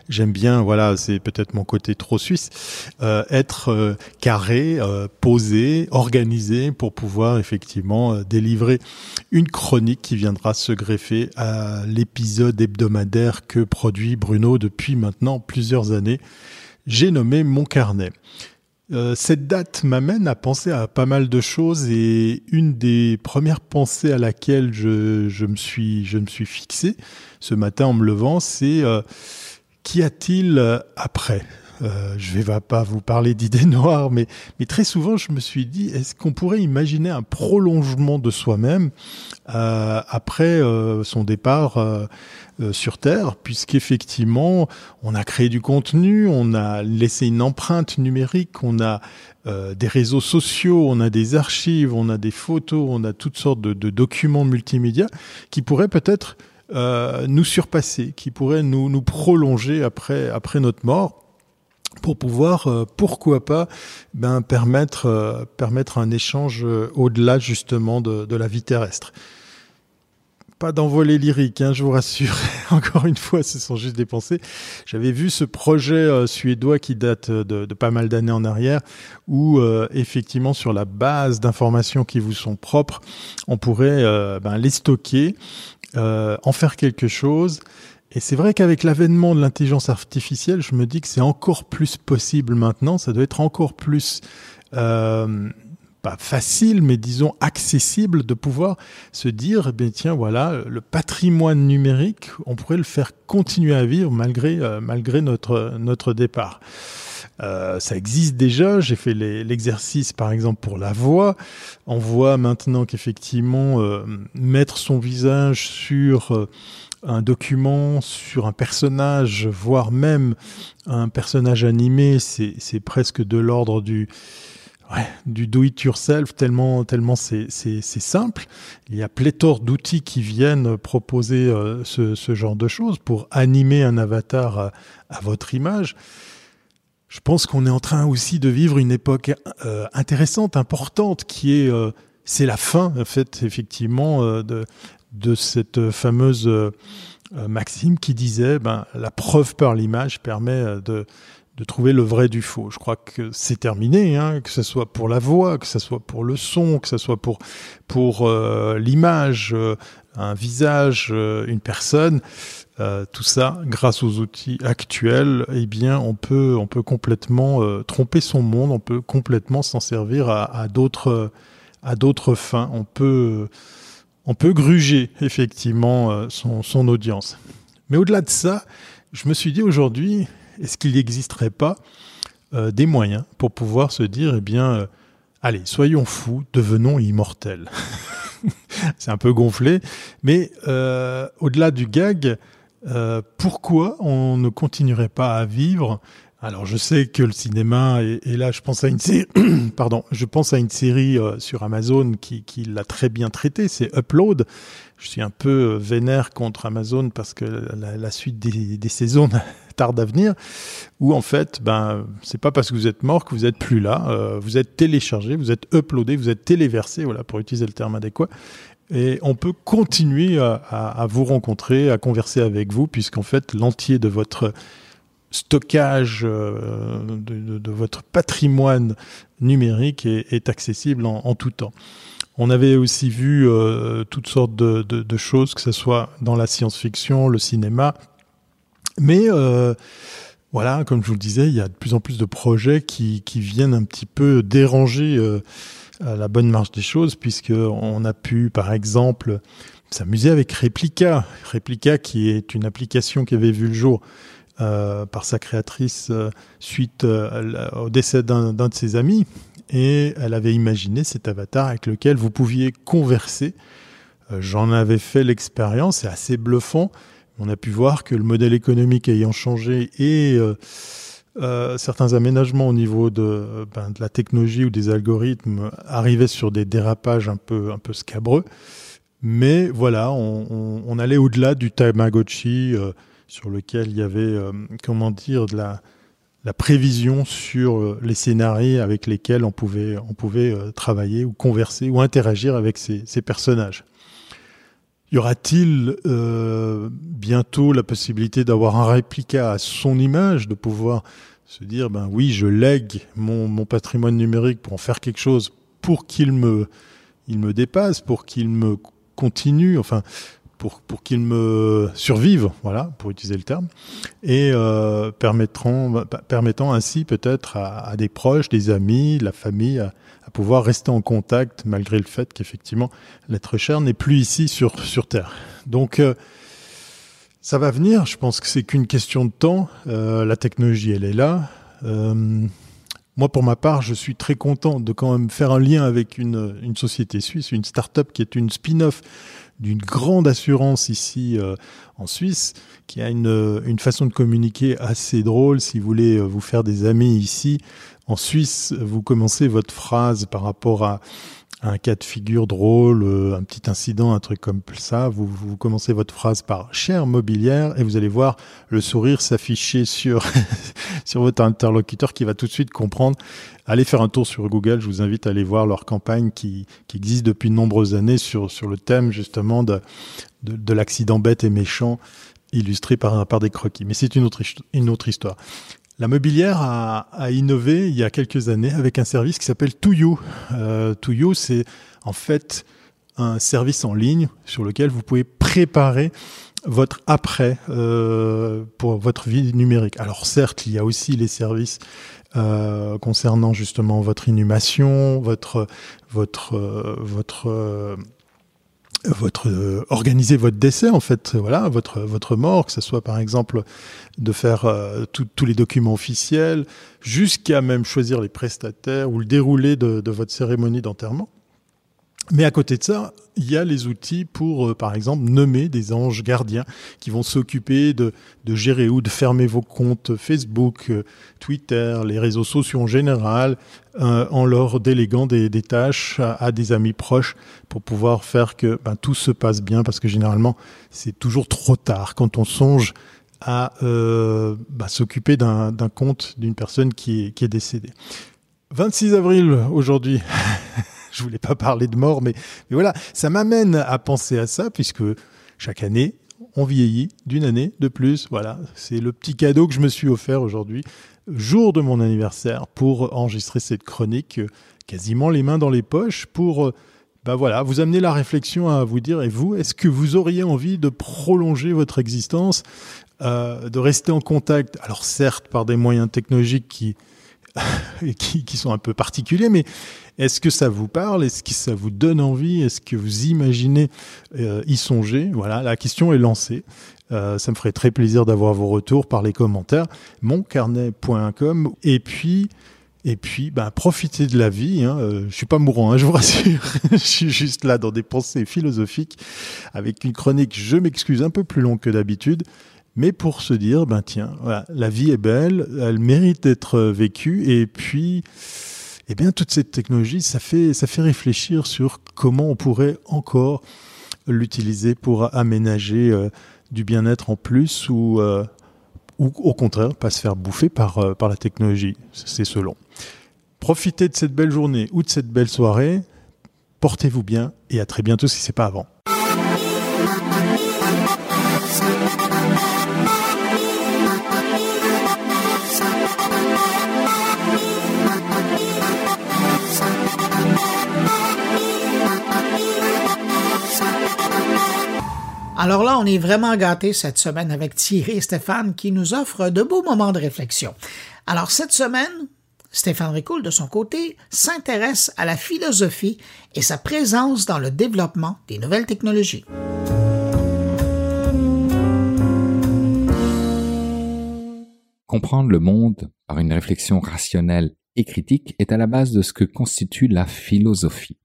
J'aime bien, voilà, c'est peut-être mon côté trop suisse, euh, être euh, carré, euh, posé, organisé pour pouvoir effectivement délivrer une chronique qui viendra se greffer à l'épisode hebdomadaire que produit Bruno depuis maintenant plusieurs années. J'ai nommé mon carnet. Euh, cette date m'amène à penser à pas mal de choses et une des premières pensées à laquelle je, je me, suis, je me suis fixé ce matin en me levant, c'est euh, qu'y a-t-il après? Euh, je vais pas vous parler d'idées noires, mais, très souvent je me suis dit, est-ce qu'on pourrait imaginer un prolongement de soi-même euh, après euh, son départ sur Terre, puisqu'effectivement on a créé du contenu, on a laissé une empreinte numérique, on a des réseaux sociaux, on a des archives, on a des photos, on a toutes sortes de, documents multimédia qui pourraient peut-être nous surpasser, qui pourraient nous, prolonger après notre mort pour pouvoir, euh, pourquoi pas, ben, permettre, euh, permettre un échange euh, au-delà justement de, de, la vie terrestre. Pas d'envolée lyrique, hein, je vous rassure. Encore une fois, ce sont juste des pensées. J'avais vu ce projet suédois qui date de, pas mal d'années en arrière, où effectivement, sur la base d'informations qui vous sont propres, on pourrait ben, les stocker, en faire quelque chose et c'est vrai qu'avec l'avènement de l'intelligence artificielle, je me dis que c'est encore plus possible maintenant. Ça doit être encore plus euh, pas facile, mais disons accessible de pouvoir se dire, eh bien tiens, voilà, le patrimoine numérique, on pourrait le faire continuer à vivre malgré euh, malgré notre notre départ. Euh, ça existe déjà. J'ai fait l'exercice, par exemple, pour la voix. On voit maintenant qu'effectivement, euh, mettre son visage sur euh, un document sur un personnage, voire même un personnage animé, c'est presque de l'ordre du du do it yourself tellement tellement c'est simple. Il y a pléthore d'outils qui viennent proposer euh, ce, genre de choses pour animer un avatar à, votre image. Je pense qu'on est en train aussi de vivre une époque euh, intéressante, importante, qui est euh, c'est la fin en fait effectivement de de cette fameuse maxime qui disait ben la preuve par l'image permet de de trouver le vrai du faux. Je crois que c'est terminé, hein, que ce soit pour la voix, que ce soit pour le son, que ce soit pour, pour euh, l'image, euh, un visage, euh, une personne. tout ça, grâce aux outils actuels, eh bien, on peut, on peut complètement tromper son monde, on peut complètement s'en servir à, à d'autres, à d'autres fins. On peut, on peut gruger effectivement son, son audience. Mais au-delà de ça, je me suis dit aujourd'hui, est-ce qu'il n'existerait pas euh, des moyens pour pouvoir se dire, eh bien, euh, allez, soyons fous, devenons immortels C'est un peu gonflé, mais euh, au-delà du gag, pourquoi on ne continuerait pas à vivre alors je sais que le cinéma et, là je pense à une série, pardon, je pense à une série sur Amazon qui, l'a très bien traité, c'est Upload. Je suis un peu vénère contre Amazon parce que la, suite des, des saisons tarde à venir, où en fait, ben, c'est pas parce que vous êtes mort que vous êtes plus là. Euh, vous êtes téléchargé, vous êtes uploadé, vous êtes téléversé, voilà, pour utiliser le terme adéquat. Et on peut continuer à, vous rencontrer, à converser avec vous, puisqu'en fait, l'entier de votre stockage, euh, de, votre patrimoine numérique est, accessible en, tout temps. On avait aussi vu euh, toutes sortes de, de, choses, que ce soit dans la science-fiction, le cinéma, mais euh, voilà, comme je vous le disais, il y a de plus en plus de projets qui, qui viennent un petit peu déranger euh, la bonne marche des choses, puisque on a pu, par exemple, s'amuser avec Replica. Replica, qui est une application qui avait vu le jour euh, par sa créatrice euh, suite euh, au décès d'un de ses amis, et elle avait imaginé cet avatar avec lequel vous pouviez converser. J'en avais fait l'expérience, c'est assez bluffant. On a pu voir que le modèle économique ayant changé et certains aménagements au niveau de, ben, de, la technologie ou des algorithmes arrivaient sur des dérapages un peu, un peu scabreux. Mais voilà, on, on, on allait au-delà du Tamagotchi sur lequel il y avait, euh, comment dire, de la, prévision sur euh, les scénarios avec lesquels on pouvait, on pouvait travailler ou converser ou interagir avec ces, ces personnages. Y aura-t-il euh, bientôt la possibilité d'avoir un réplica à son image, de pouvoir se dire, ben oui, je lègue mon, mon patrimoine numérique pour en faire quelque chose, pour qu'il me, il me dépasse, pour qu'il me continue, enfin, pour, pour qu'il me survive, voilà, pour utiliser le terme, et euh, permettront, permettant ainsi peut-être à, des proches, des amis, la famille, à, pouvoir rester en contact malgré le fait qu'effectivement l'être cher n'est plus ici sur, sur Terre. Donc euh, ça va venir, je pense que c'est qu'une question de temps. Euh, la technologie, elle est là. Moi, pour ma part, je suis très content de quand même faire un lien avec une, une société suisse, une start-up qui est une spin-off d'une grande assurance ici euh, en Suisse, qui a une, une façon de communiquer assez drôle. Si vous voulez vous faire des amis ici, en Suisse, vous commencez votre phrase par rapport à un cas de figure drôle, euh, un petit incident, un truc comme ça, vous, vous commencez votre phrase par cher mobilière et vous allez voir le sourire s'afficher sur, sur votre interlocuteur qui va tout de suite comprendre. Allez faire un tour sur Google, je vous invite à aller voir leur campagne qui, qui existe depuis de nombreuses années sur, sur le thème justement de, de, de l'accident bête et méchant illustré par, par des croquis. Mais c'est une autre, une autre histoire. La mobilière a, a, innové il y a quelques années avec un service qui s'appelle Touyo. Euh, Touyo, c'est en fait un service en ligne sur lequel vous pouvez préparer votre après euh, pour votre vie numérique. Alors certes, il y a aussi les services euh, concernant justement votre inhumation, votre votre euh, votre organiser votre décès en fait voilà votre votre mort que ce soit par exemple de faire tous les documents officiels jusqu'à même choisir les prestataires ou le déroulé de votre cérémonie d'enterrement Mais à côté de ça, il y a les outils pour, euh, par exemple, nommer des anges gardiens qui vont s'occuper de, de, gérer ou de fermer vos comptes Facebook, euh, Twitter, les réseaux sociaux en général, euh, en leur déléguant des, des tâches à, des amis proches pour pouvoir faire que ben, tout se passe bien, parce que généralement, c'est toujours trop tard quand on songe à euh, bah, s'occuper d'un compte d'une personne qui est, qui est décédée. 26 avril aujourd'hui. je voulais pas parler de mort, mais, voilà, ça m'amène à penser à ça, puisque chaque année, on vieillit d'une année de plus. Voilà, c'est le petit cadeau que je me suis offert aujourd'hui, jour de mon anniversaire, pour enregistrer cette chronique, quasiment les mains dans les poches, pour ben voilà, vous amener la réflexion à vous dire, et vous, est-ce que vous auriez envie de prolonger votre existence, euh, de rester en contact, alors certes par des moyens technologiques qui, qui, sont un peu particuliers, mais est-ce que ça vous parle? Est-ce que ça vous donne envie? Est-ce que vous imaginez euh, y songer? Voilà, la question est lancée. Euh, ça me ferait très plaisir d'avoir vos retours par les commentaires. Moncarnet.com. Et puis, et puis, ben, profitez de la vie. Hein. Euh, je suis pas mourant, hein, je vous rassure. je suis juste là dans des pensées philosophiques, avec une chronique, je m'excuse, un peu plus longue que d'habitude, mais pour se dire, ben tiens, voilà, la vie est belle, elle mérite d'être vécue, et puis eh bien, toute cette technologie, ça fait, ça fait réfléchir sur comment on pourrait encore l'utiliser pour aménager euh, du bien-être en plus ou, euh, ou au contraire pas se faire bouffer par, euh, par la technologie. C'est selon. Profitez de cette belle journée ou de cette belle soirée. Portez-vous bien et à très bientôt si c'est pas avant. Alors là, on est vraiment gâtés cette semaine avec Thierry et Stéphane qui nous offrent de beaux moments de réflexion. Alors cette semaine, Stéphane Ricoul, de son côté, s'intéresse à la philosophie et sa présence dans le développement des nouvelles technologies. Comprendre le monde par une réflexion rationnelle et critique est à la base de ce que constitue la philosophie.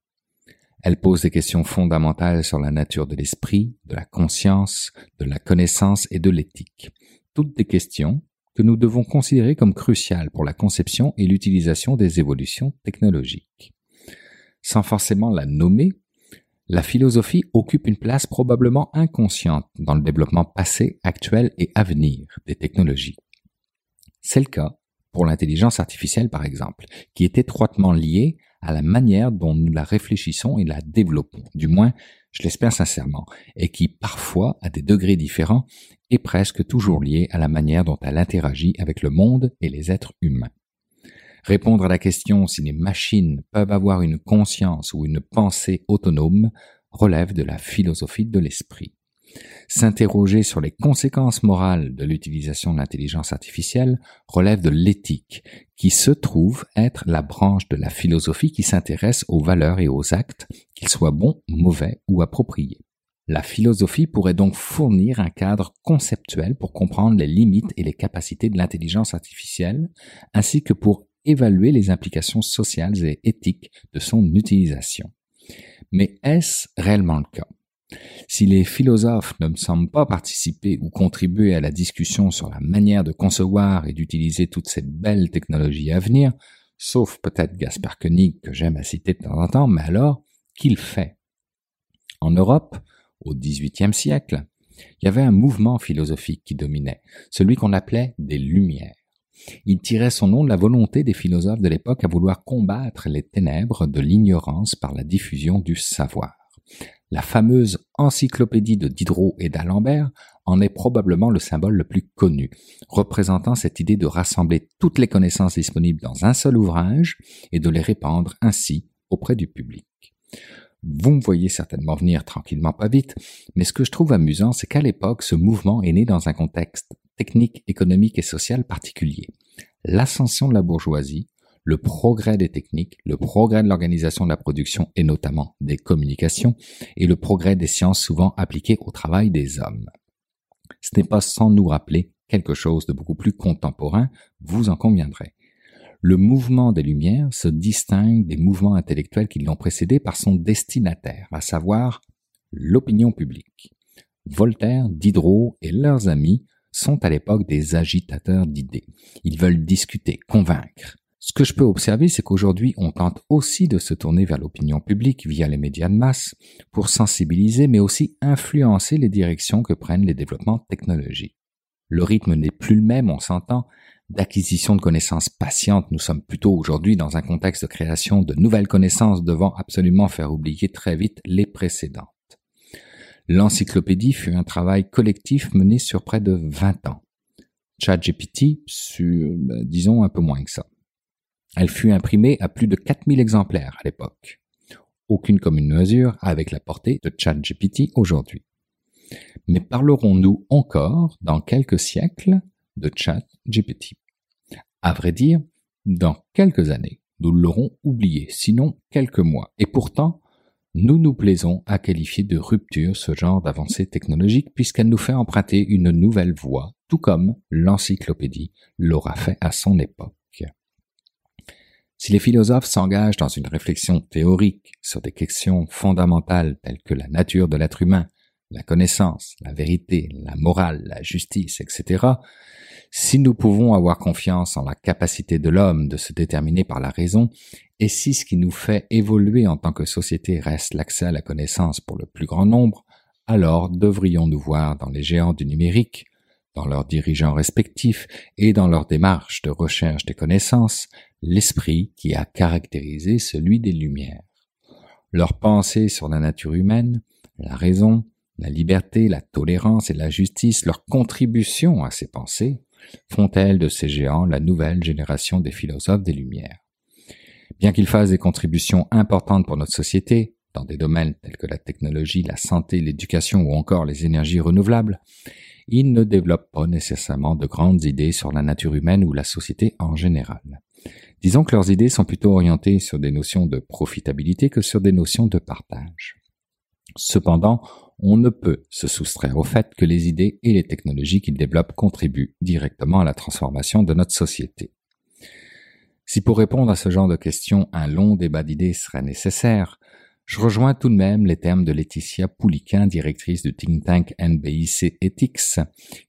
Elle pose des questions fondamentales sur la nature de l'esprit, de la conscience, de la connaissance et de l'éthique. Toutes des questions que nous devons considérer comme cruciales pour la conception et l'utilisation des évolutions technologiques. Sans forcément la nommer, la philosophie occupe une place probablement inconsciente dans le développement passé, actuel et à venir des technologies. C'est le cas pour l'intelligence artificielle par exemple, qui est étroitement liée à la manière dont nous la réfléchissons et la développons, du moins je l'espère sincèrement, et qui parfois, à des degrés différents, est presque toujours liée à la manière dont elle interagit avec le monde et les êtres humains. Répondre à la question si les machines peuvent avoir une conscience ou une pensée autonome relève de la philosophie de l'esprit. S'interroger sur les conséquences morales de l'utilisation de l'intelligence artificielle relève de l'éthique, qui se trouve être la branche de la philosophie qui s'intéresse aux valeurs et aux actes, qu'ils soient bons, mauvais ou appropriés. La philosophie pourrait donc fournir un cadre conceptuel pour comprendre les limites et les capacités de l'intelligence artificielle, ainsi que pour évaluer les implications sociales et éthiques de son utilisation. Mais est-ce réellement le cas? Si les philosophes ne me semblent pas participer ou contribuer à la discussion sur la manière de concevoir et d'utiliser toute cette belle technologie à venir, sauf peut-être Gaspard Koenig que j'aime à citer de temps en temps, mais alors, qu'il fait? En Europe, au XVIIIe siècle, il y avait un mouvement philosophique qui dominait, celui qu'on appelait des Lumières. Il tirait son nom de la volonté des philosophes de l'époque à vouloir combattre les ténèbres de l'ignorance par la diffusion du savoir. La fameuse encyclopédie de Diderot et d'Alembert en est probablement le symbole le plus connu, représentant cette idée de rassembler toutes les connaissances disponibles dans un seul ouvrage et de les répandre ainsi auprès du public. Vous me voyez certainement venir tranquillement pas vite, mais ce que je trouve amusant, c'est qu'à l'époque, ce mouvement est né dans un contexte technique, économique et social particulier. L'ascension de la bourgeoisie, le progrès des techniques, le progrès de l'organisation de la production et notamment des communications, et le progrès des sciences souvent appliquées au travail des hommes. Ce n'est pas sans nous rappeler quelque chose de beaucoup plus contemporain, vous en conviendrez. Le mouvement des Lumières se distingue des mouvements intellectuels qui l'ont précédé par son destinataire, à savoir l'opinion publique. Voltaire, Diderot et leurs amis sont à l'époque des agitateurs d'idées. Ils veulent discuter, convaincre. Ce que je peux observer, c'est qu'aujourd'hui, on tente aussi de se tourner vers l'opinion publique via les médias de masse pour sensibiliser, mais aussi influencer les directions que prennent les développements technologiques. Le rythme n'est plus le même, on s'entend, d'acquisition de connaissances patientes. Nous sommes plutôt aujourd'hui dans un contexte de création de nouvelles connaissances devant absolument faire oublier très vite les précédentes. L'encyclopédie fut un travail collectif mené sur près de 20 ans. ChatGPT sur, ben, disons, un peu moins que ça. Elle fut imprimée à plus de 4000 exemplaires à l'époque. Aucune commune mesure avec la portée de ChatGPT aujourd'hui. Mais parlerons-nous encore, dans quelques siècles, de ChatGPT? À vrai dire, dans quelques années, nous l'aurons oublié, sinon quelques mois. Et pourtant, nous nous plaisons à qualifier de rupture ce genre d'avancée technologique puisqu'elle nous fait emprunter une nouvelle voie, tout comme l'encyclopédie l'aura fait à son époque. Si les philosophes s'engagent dans une réflexion théorique sur des questions fondamentales telles que la nature de l'être humain, la connaissance, la vérité, la morale, la justice, etc., si nous pouvons avoir confiance en la capacité de l'homme de se déterminer par la raison, et si ce qui nous fait évoluer en tant que société reste l'accès à la connaissance pour le plus grand nombre, alors devrions-nous voir dans les géants du numérique, dans leurs dirigeants respectifs et dans leur démarche de recherche des connaissances, l'esprit qui a caractérisé celui des Lumières. Leur pensée sur la nature humaine, la raison, la liberté, la tolérance et la justice, leur contribution à ces pensées, font-elles de ces géants la nouvelle génération des philosophes des Lumières. Bien qu'ils fassent des contributions importantes pour notre société, dans des domaines tels que la technologie, la santé, l'éducation ou encore les énergies renouvelables, ils ne développent pas nécessairement de grandes idées sur la nature humaine ou la société en général. Disons que leurs idées sont plutôt orientées sur des notions de profitabilité que sur des notions de partage. Cependant, on ne peut se soustraire au fait que les idées et les technologies qu'ils développent contribuent directement à la transformation de notre société. Si pour répondre à ce genre de questions, un long débat d'idées serait nécessaire, je rejoins tout de même les termes de Laetitia Pouliquin, directrice du think tank NBIC Ethics,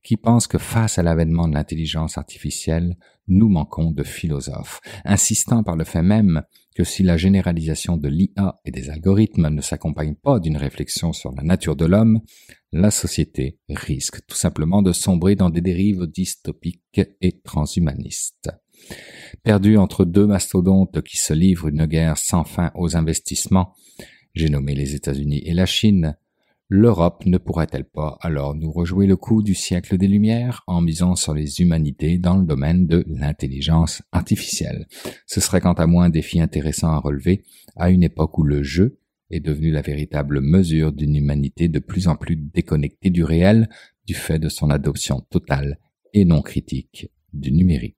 qui pense que face à l'avènement de l'intelligence artificielle, nous manquons de philosophes, insistant par le fait même que si la généralisation de l'IA et des algorithmes ne s'accompagne pas d'une réflexion sur la nature de l'homme, la société risque tout simplement de sombrer dans des dérives dystopiques et transhumanistes. Perdu entre deux mastodontes qui se livrent une guerre sans fin aux investissements, j'ai nommé les États-Unis et la Chine, l'Europe ne pourrait-elle pas alors nous rejouer le coup du siècle des Lumières en misant sur les humanités dans le domaine de l'intelligence artificielle? Ce serait quant à moi un défi intéressant à relever à une époque où le jeu est devenu la véritable mesure d'une humanité de plus en plus déconnectée du réel du fait de son adoption totale et non critique du numérique.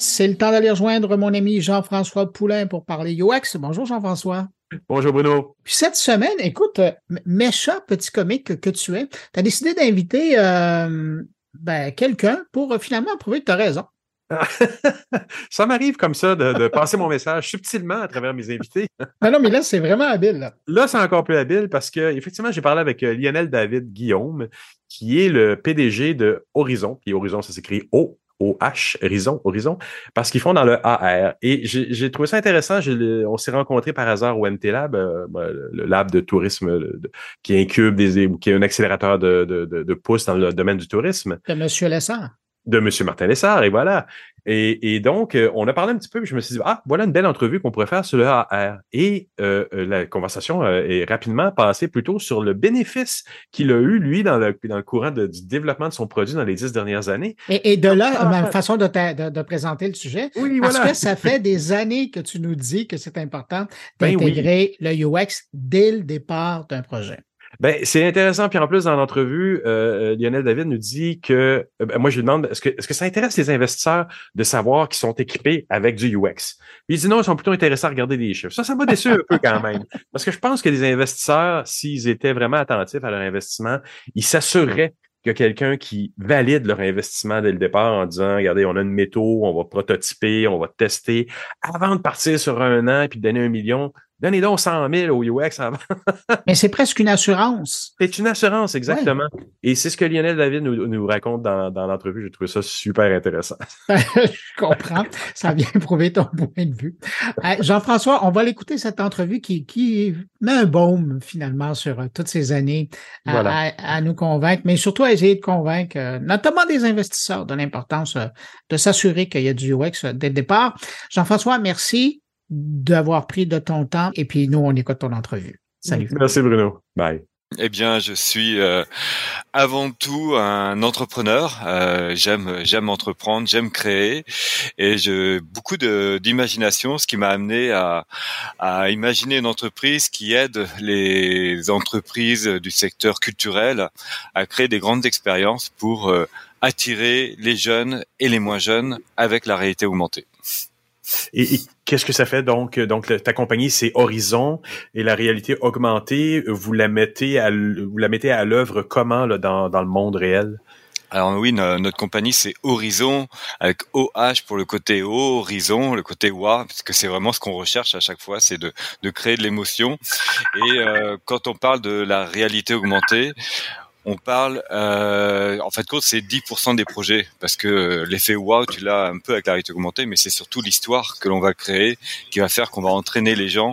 C'est le temps d'aller rejoindre mon ami Jean-François Poulain pour parler UX. Bonjour Jean-François. Bonjour Bruno. Puis cette semaine, écoute, euh, méchant petit comique que tu es, tu as décidé d'inviter euh, ben, quelqu'un pour euh, finalement prouver que tu as raison. ça m'arrive comme ça de, passer mon message subtilement à travers mes invités. non, non, mais là, c'est vraiment habile. Là, là c'est encore plus habile parce que, effectivement, j'ai parlé avec Lionel David Guillaume, qui est le PDG de Horizon. Puis Horizon, ça s'écrit O OH, Horizon, Horizon, parce qu'ils font dans le AR. Et j'ai trouvé ça intéressant. on s'est rencontrés par hasard au MT Lab, euh, le lab de tourisme qui incube des, qui est un accélérateur de, de, de, pouces dans le domaine du tourisme. De M. Lessard. De M. Martin Lessard, et voilà. Et, donc, euh, on a parlé un petit peu, puis je me suis dit, ah, voilà une belle entrevue qu'on pourrait faire sur le AR. Et euh, euh, la conversation est rapidement passée plutôt sur le bénéfice qu'il a eu, lui, dans le, dans le courant du développement de son produit dans les dix dernières années. Et, de là, ma façon de, de, présenter le sujet, oui, parce que ça fait des années que tu nous dis que c'est important ben d'intégrer le UX dès le départ d'un projet. Ben, c'est intéressant. Puis en plus, dans l'entrevue, euh, euh, Lionel David nous dit que, euh, ben, moi, je lui demande, est-ce que, est-ce que ça intéresse les investisseurs de savoir qu'ils sont équipés avec du UX? Puis il dit non, ils sont plutôt intéressés à regarder des chiffres. Ça, ça m'a déçu un peu quand même. Parce que je pense que les investisseurs, s'ils étaient vraiment attentifs à leur investissement, ils s'assureraient qu'il y a quelqu'un qui valide leur investissement dès le départ en disant, regardez, on a une méthode, on va prototyper, on va tester, avant de partir sur un an et puis de donner un million, Donnez donc 100 000 au UX avant. Mais c'est presque une assurance. C'est une assurance, exactement. Et c'est ce que Lionel David nous, nous raconte dans, dans l'entrevue. J'ai trouvé ça super intéressant. Je comprends. Ça vient prouver ton point de vue. Euh, Jean-François, on va l'écouter cette entrevue qui, qui met un baume finalement sur euh, toutes ces années à, Voilà. à- à nous convaincre, mais surtout à essayer de convaincre euh, notamment des investisseurs de l'importance euh, de s'assurer qu'il y a du UX dès le départ. Jean-François, merci d'avoir pris de ton temps et puis nous, on écoute ton entrevue. Salut. Merci Bruno. Bye. Eh bien, je suis euh, avant tout un entrepreneur. Euh, j'aime, j'aime entreprendre, j'aime créer, et j'ai beaucoup de, d'imagination, ce qui m'a amené à, à imaginer une entreprise qui aide les entreprises du secteur culturel à créer des grandes expériences pour euh, attirer les jeunes et les moins jeunes avec la réalité augmentée. Et, et qu'est-ce que ça fait? Donc? Donc, le- ta compagnie, c'est Horizon et la réalité augmentée, vous la mettez à, vous la mettez à l'œuvre comment là, dans, dans le monde réel? Alors oui, no- notre compagnie c'est Horizon avec OH pour le côté haut, Horizon, le côté WA, parce que c'est vraiment ce qu'on recherche à chaque fois, c'est de, de créer de l'émotion. Et euh, quand on parle de la réalité augmentée, on parle, euh, en fait, compte, c'est 10% des projets, parce que euh, l'effet wow, tu l'as un peu avec la réalité augmentée, mais c'est surtout l'histoire que l'on va créer qui va faire qu'on va entraîner les gens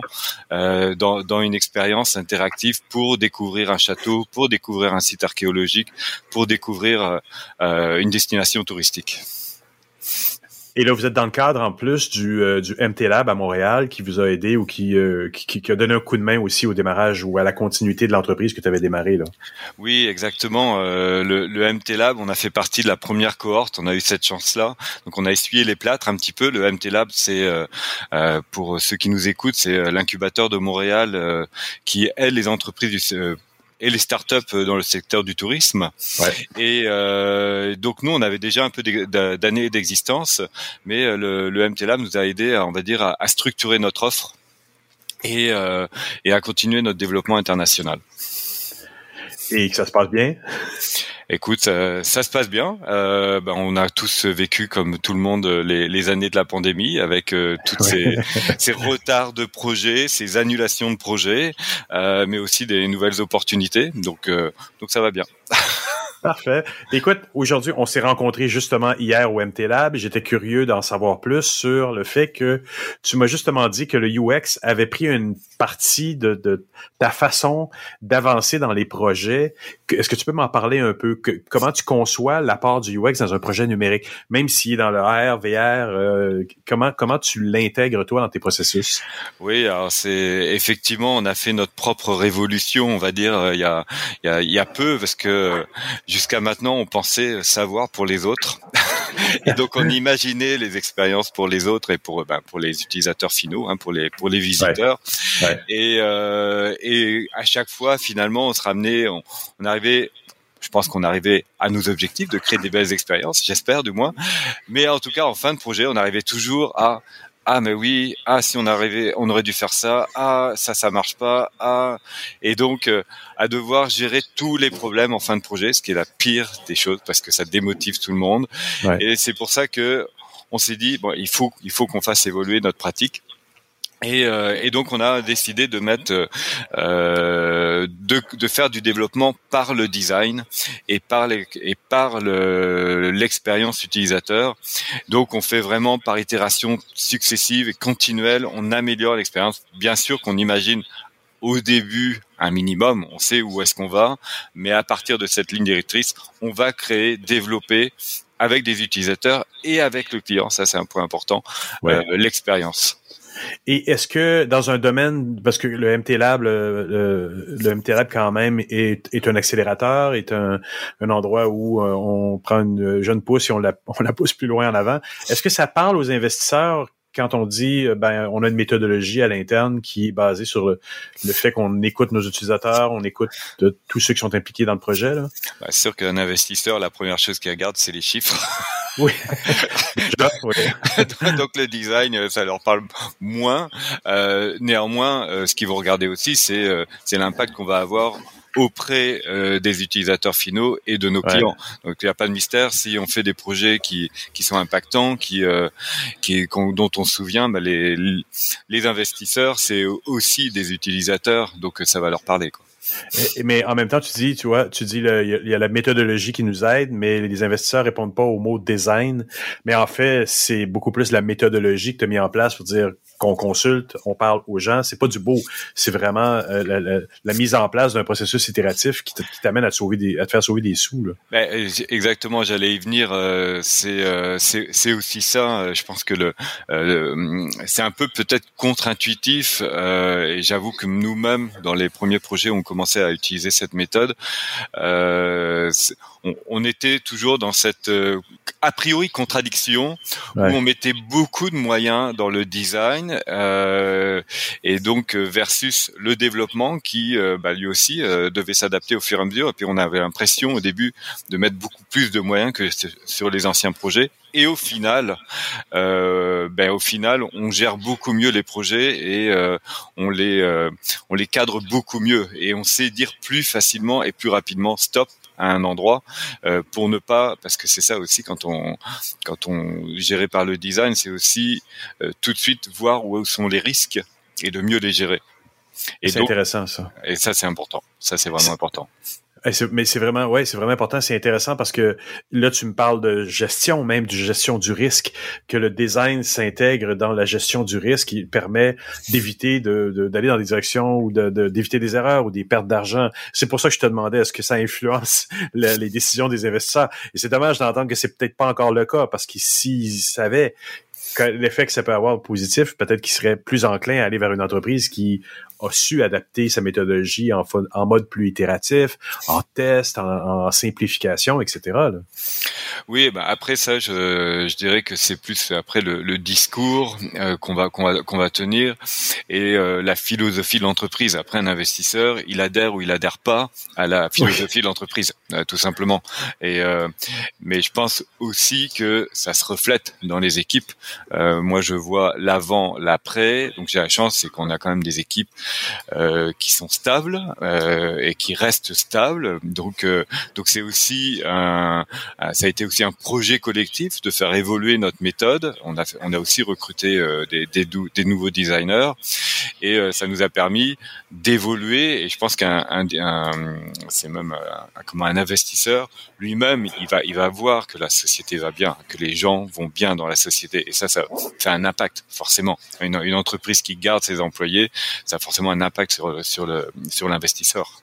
euh, dans, dans une expérience interactive pour découvrir un château, pour découvrir un site archéologique, pour découvrir euh, euh, une destination touristique. Et là, vous êtes dans le cadre en plus du, euh, du MT Lab à Montréal qui vous a aidé ou qui, euh, qui, qui- a donné un coup de main aussi au démarrage ou à la continuité de l'entreprise que tu avais démarré. Là. Oui, exactement. Euh, le, le MT Lab, on a fait partie de la première cohorte. On a eu cette chance-là. Donc, on a essuyé les plâtres un petit peu. Le MT Lab, c'est euh, euh, pour ceux qui nous écoutent, c'est l'incubateur de Montréal qui aide les entreprises du, et les startups dans le secteur du tourisme. Ouais. Et euh, donc nous, on avait déjà un peu d'années d'existence, mais euh, le, le MT Lab nous a aidé, à, on va dire, à, à structurer notre offre et, euh, et à continuer notre développement international. Et que ça se passe bien? Écoute, euh, ça se passe bien. Euh, ben, on a tous vécu, comme tout le monde, les, les années de la pandémie, avec euh, toutes ces, ces retards de projets, ces annulations de projets, euh, mais aussi des nouvelles opportunités. Donc, euh, donc ça va bien. Parfait. Écoute, aujourd'hui, on s'est rencontrés justement hier au MT Lab. J'étais curieux d'en savoir plus sur le fait que tu m'as justement dit que le UX avait pris une partie de, ta façon d'avancer dans les projets. Est-ce que tu peux m'en parler un peu? Comment tu conçois l'apport du UX dans un projet numérique? Même s'il est dans le AR, VR, euh, comment, comment tu l'intègres, toi, dans tes processus? Oui, alors c'est effectivement, on a fait notre propre révolution, on va dire, euh, il y a, il y a, il y a peu, parce que euh, jusqu'à maintenant, on pensait savoir pour les autres. Et donc, on imaginait les expériences pour les autres et pour, ben, pour les utilisateurs finaux, hein, pour les, pour les visiteurs. Ouais. Et, euh, et à chaque fois, finalement, on se ramenait, on, on arrivait, je pense qu'on arrivait à nos objectifs de créer des belles expériences, j'espère du moins. Mais en tout cas, en fin de projet, on arrivait toujours à ah mais oui, ah si on arrivait, on aurait dû faire ça, ah ça ça marche pas, ah et donc euh, à devoir gérer tous les problèmes en fin de projet, ce qui est la pire des choses parce que ça démotive tout le monde. Ouais. Et c'est pour ça que on s'est dit bon il faut il faut qu'on fasse évoluer notre pratique. Et, euh, et donc on a décidé de mettre, euh, de, de faire du développement par le design et par les, et par le- l'expérience utilisateur. Donc on fait vraiment par itération successive et continuelle, on améliore l'expérience. Bien sûr qu'on imagine au début un minimum, on sait où est-ce qu'on va, mais à partir de cette ligne directrice, on va créer, développer avec des utilisateurs et avec le client, ça c'est un point important, Ouais. euh, l'expérience. Et est-ce que dans un domaine, parce que le MT Lab, le, MT Lab quand même est, un accélérateur, est un, un endroit où euh, on prend une jeune pousse et on la, on la pousse plus loin en avant. Est-ce que ça parle aux investisseurs quand on dit, euh, ben, on a une méthodologie à l'interne qui est basée sur le, le fait qu'on écoute nos utilisateurs, on écoute de tous ceux qui sont impliqués dans le projet, là? Bah, c'est sûr qu'un investisseur, la première chose qu'il regarde, c'est les chiffres. Oui. Oui. Donc le design, euh, ça leur parle moins. Euh, néanmoins, euh, ce qu'ils vont regarder aussi, c'est euh, c'est l'impact qu'on va avoir auprès euh, des utilisateurs finaux et de nos Ouais. clients. Donc il n'y a pas de mystère. Si on fait des projets qui qui sont impactants, qui euh, qui dont on se souvient, bah, les les investisseurs c'est aussi des utilisateurs, donc ça va leur parler. Quoi. Mais en même temps, tu dis, tu vois, tu dis, il y, a- la méthodologie qui nous aide, mais les investisseurs répondent pas au mot design. Mais en fait, c'est beaucoup plus la méthodologie que tu as mis en place pour dire qu'on consulte, on parle aux gens. C'est pas du beau, c'est vraiment euh, la, mise en place d'un processus itératif qui t'amène à te sauver à te faire sauver des sous. Ben, euh, exactement, j'allais y venir. euh, c'est aussi ça. Je pense que c'est un peu peut-être contre-intuitif. et j'avoue que nous-mêmes, dans les premiers projets, on commençait à utiliser cette méthode. Euh, on, on était toujours dans cette euh, a priori contradiction Ouais. où on mettait beaucoup de moyens dans le design euh, et donc euh, versus le développement qui euh, bah, lui aussi devait s'adapter au fur et à mesure. Et puis on avait l'impression au début de mettre beaucoup plus de moyens que sur les anciens projets. Et au final, ben au final, on gère beaucoup mieux les projets et on les on les cadre beaucoup mieux et on sait dire plus facilement et plus rapidement stop à un endroit euh, pour ne pas parce que c'est ça aussi quand on quand on géré par le design, c'est aussi euh, tout de suite voir où sont les risques et de mieux les gérer. C'est intéressant ça. et ça c'est important. Ça c'est vraiment important. Eh, c'est- Mais c'est vraiment, ouais, c'est vraiment important, c'est intéressant parce que là, tu me parles de gestion, même de gestion du risque, que le design s'intègre dans la gestion du risque, il permet d'éviter d'aller dans des directions ou d'éviter des erreurs ou des pertes d'argent. C'est pour ça que je te demandais, est-ce que ça influence les décisions des investisseurs? Et c'est dommage d'entendre que c'est peut-être pas encore le cas parce qu'ils s'ils savaient l'effet que ça peut avoir positif, peut-être qu'ils seraient plus enclins à aller vers une entreprise qui a su adapter sa méthodologie en, mode plus itératif, en test, en, en simplification, etc. là. Oui, bah après ça, je, je dirais que c'est plus après le, le discours euh, qu'on va qu'on va qu'on va tenir et euh, la philosophie de l'entreprise. Après, un investisseur, il adhère ou il adhère pas à la philosophie de l'entreprise, euh, tout simplement. Et euh, mais je pense aussi que ça se reflète dans les équipes. Euh, moi, je vois l'avant, l'après. Donc, j'ai la chance, c'est qu'on a quand même des équipes qui sont stables euh, et qui restent stables. Donc, euh, donc c'est aussi un, ça a été aussi un projet collectif de faire évoluer notre méthode. On a, on a aussi recruté euh, des, des, des nouveaux designers et euh, ça nous a permis d'évoluer. Et je pense qu'un, un, un- c'est même un, comment un investisseur lui-même, il va, il va voir que la société va bien, que les gens vont bien dans la société. Et ça, ça fait un impact forcément. Une, une entreprise qui garde ses employés, ça a forcément un impact sur, sur le, sur l'investisseur.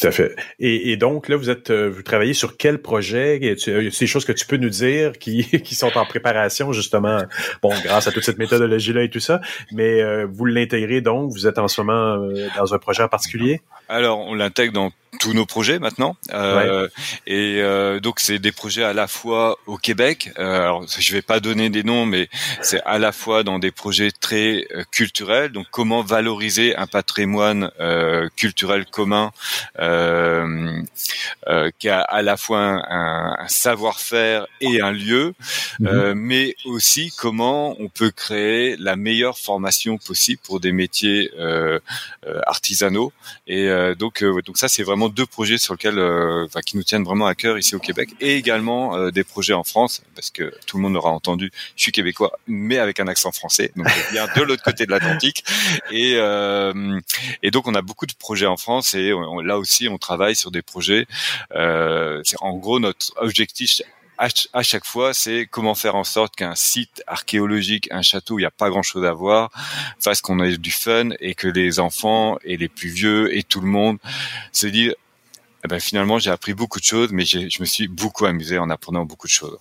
Tout à fait. Et, et donc, là, vous êtes, euh, vous travaillez sur quel projet? A-t-il y a des choses que tu peux nous dire qui, qui sont en préparation, justement, bon, grâce à toute cette méthodologie-là et tout ça, mais euh, vous l'intégrez donc, vous êtes en ce moment euh, dans un projet en particulier? Alors, on l'intègre dans tous nos projets maintenant. Euh, Et euh, donc, c'est des projets à la fois au Québec. Euh, alors, je vais pas donner des noms, mais c'est à la fois dans des projets très euh, culturels. Donc, comment valoriser un patrimoine euh, culturel commun euh, euh, qui a à la fois un, un savoir-faire et un lieu, euh, mais aussi comment on peut créer la meilleure formation possible pour des métiers euh, euh, artisanaux. Et euh, donc, euh, donc ça, c'est vraiment deux projets sur lesquels, euh, qui nous tiennent vraiment à cœur ici au Québec, et également euh, des projets en France, parce que tout le monde aura entendu, je suis québécois, mais avec un accent français, donc je viens de l'autre côté de l'Atlantique. Et, euh, et donc, on a beaucoup de projets en France, et on- là aussi, on travaille sur des projets. En gros notre objectif à ch- à chaque fois, c'est comment faire en sorte qu'un site archéologique, un château, il n'y a pas grand-chose à voir, fasse qu'on ait du fun et que les enfants et les plus vieux et tout le monde se disent eh ben finalement j'ai appris beaucoup de choses, mais je me suis beaucoup amusé en apprenant beaucoup de choses.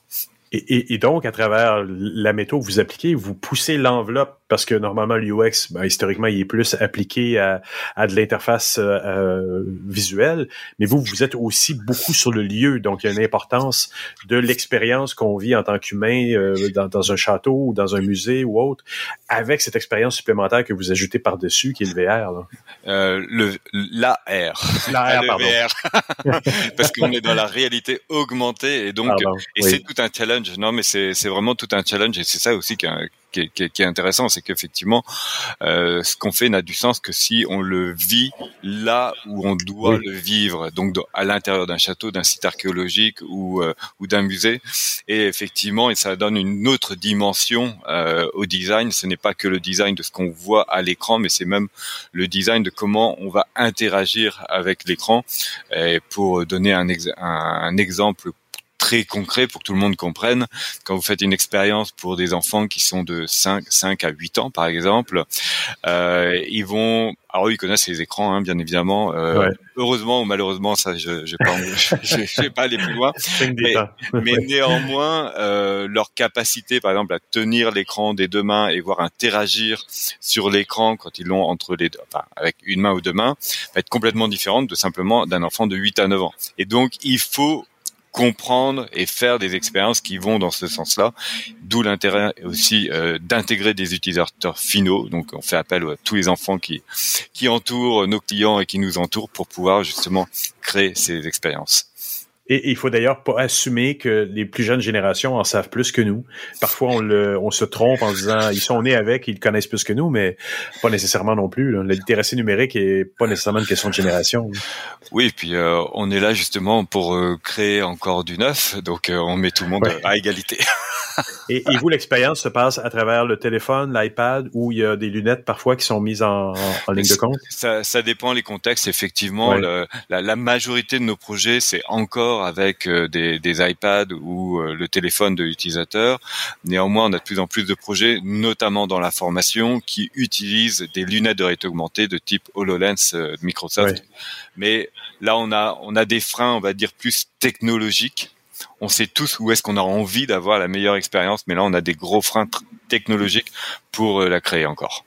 Et, et, et donc, à travers la méthode que vous appliquez, vous poussez l'enveloppe parce que normalement l'UX, ben, historiquement, il est plus appliqué à, à de l'interface euh, visuelle, mais vous, vous êtes aussi beaucoup sur le lieu, donc il y a une importance de l'expérience qu'on vit en tant qu'humain euh, dans, dans un château ou dans un musée ou autre, avec cette expérience supplémentaire que vous ajoutez par-dessus, qui est le VR. Là. Euh, le l'AR, L'AR, pardon. Parce qu'on est dans la réalité augmentée et donc Pardon, et oui. c'est tout un challenge challenge. Non, mais c'est vraiment tout un challenge et c'est ça aussi qui est, qui est, qui est intéressant, c'est qu'effectivement, euh, ce qu'on fait n'a du sens que si on le vit là où on doit le vivre, donc à l'intérieur d'un château, d'un site archéologique ou euh, ou d'un musée. Et effectivement, et ça donne une autre dimension euh, au design. Ce n'est pas que le design de ce qu'on voit à l'écran, mais c'est même le design de comment on va interagir avec l'écran. Et pour donner un, un exemple très concret pour que tout le monde comprenne. Quand vous faites une expérience pour des enfants qui sont de 5, 5 à 8 ans, par exemple, euh, ils vont... Alors, ils connaissent les écrans, hein, bien évidemment. Euh, Heureusement ou malheureusement, ça, je ne vais pas, aller plus loin. mais, mais, néanmoins, euh, leur capacité, par exemple, à tenir l'écran des deux mains et voir interagir sur l'écran quand ils l'ont entre les deux, enfin, avec une main ou deux mains, va être complètement différente de simplement d'un enfant de 8 à 9 ans. Et donc, il faut comprendre et faire des expériences qui vont dans ce sens-là. D'où l'intérêt aussi euh, d'intégrer des utilisateurs finaux. Donc, on fait appel à tous les enfants qui qui entourent nos clients et qui nous entourent pour pouvoir justement créer ces expériences. Et il faut d'ailleurs pas assumer que les plus jeunes générations en savent plus que nous. Parfois, on, le, on se trompe en disant ils sont nés avec, ils connaissent plus que nous, mais pas nécessairement non plus. La littératie numérique est pas nécessairement une question de génération. Oui, puis euh, on est là justement pour euh, créer encore du neuf, donc euh, on met tout le monde à égalité. et, et, vous, l'expérience se passe à travers le téléphone, l'iPad, où il y a des lunettes parfois qui sont mises en, en, ligne de compte? Ça, ça dépend les contextes. Effectivement, le, la, la majorité de nos projets, c'est encore avec euh, des, des iPads ou euh, le téléphone de l'utilisateur. Néanmoins, on a de plus en plus de projets, notamment dans la formation, qui utilisent des lunettes de réalité augmentée de type HoloLens euh, de Microsoft. Mais là, on a, on a des freins, on va dire, plus technologiques on sait tous où est-ce qu'on a envie d'avoir la meilleure expérience, mais là on a des gros freins technologiques pour la créer encore.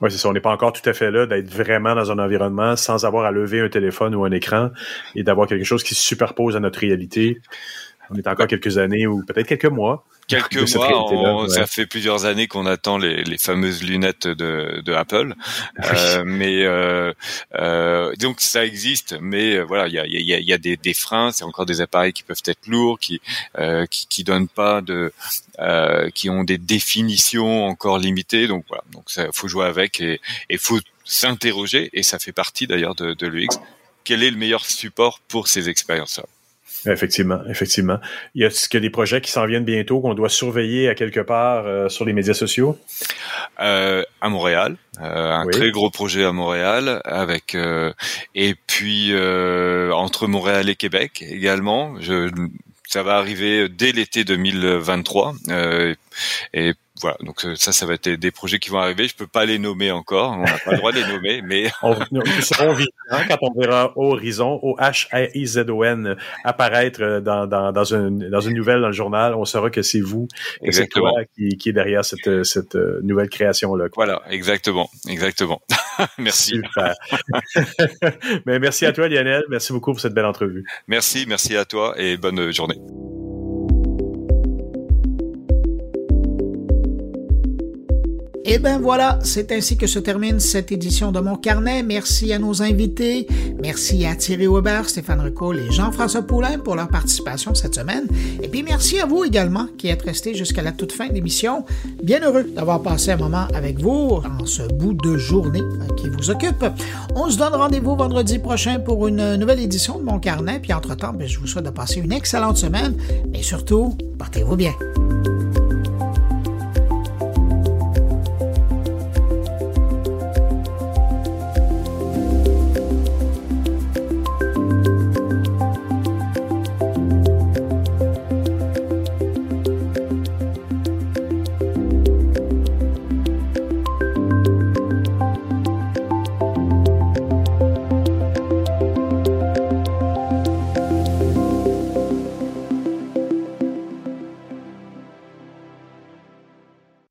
Oui, c'est ça. On n'est pas encore tout à fait là d'être vraiment dans un environnement sans avoir à lever un téléphone ou un écran et d'avoir quelque chose qui se superpose à notre réalité. On est encore quelques années ou peut-être quelques mois quelques mois, ça fait plusieurs années qu'on attend les, les, fameuses lunettes de, de Apple. Euh, mais euh, euh, donc ça existe, mais euh, voilà, il y a, y, a, y a, des, des freins. C'est encore des appareils qui peuvent être lourds, qui euh, qui, qui donnent pas de, euh, qui ont des définitions encore limitées. Donc voilà, donc ça faut jouer avec et il faut s'interroger. Et ça fait partie d'ailleurs de, de l'UX. Quel est le meilleur support pour ces expériences-là? Effectivement, effectivement. Y a-t-il des projets qui s'en viennent bientôt qu'on doit surveiller à quelque part euh, sur les médias sociaux? Euh, à Montréal, euh, un très gros projet à Montréal, avec et puis entre Montréal et Québec également. Je, ça va arriver dès l'été 2023 et voilà, donc euh, ça, ça va être des projets qui vont arriver. Je peux pas les nommer encore, on n'a pas le droit de les nommer, mais on, serons vigilants quand on verra Horizon, O H R I Z O N apparaître euh, dans dans dans une dans une nouvelle dans le journal. On saura que c'est vous, que c'est toi qui, qui est derrière cette cette euh, nouvelle création là. Voilà, exactement, exactement. merci. mais merci à toi, Lionel. Merci beaucoup pour cette belle entrevue. Merci, merci à toi et bonne journée. Et ben voilà, c'est ainsi que se termine cette édition de Mon Carnet. Merci à nos invités. Merci à Thierry Weber, Stéphane Ricoul et Jean-François Poulain pour leur participation cette semaine. Et puis merci à vous également qui êtes restés jusqu'à la toute fin de l'émission. Bien heureux d'avoir passé un moment avec vous en ce bout de journée qui vous occupe. On se donne rendez-vous vendredi prochain pour une nouvelle édition de Mon Carnet. Puis entre-temps, ben, je vous souhaite de passer une excellente semaine. Mais surtout, portez-vous bien.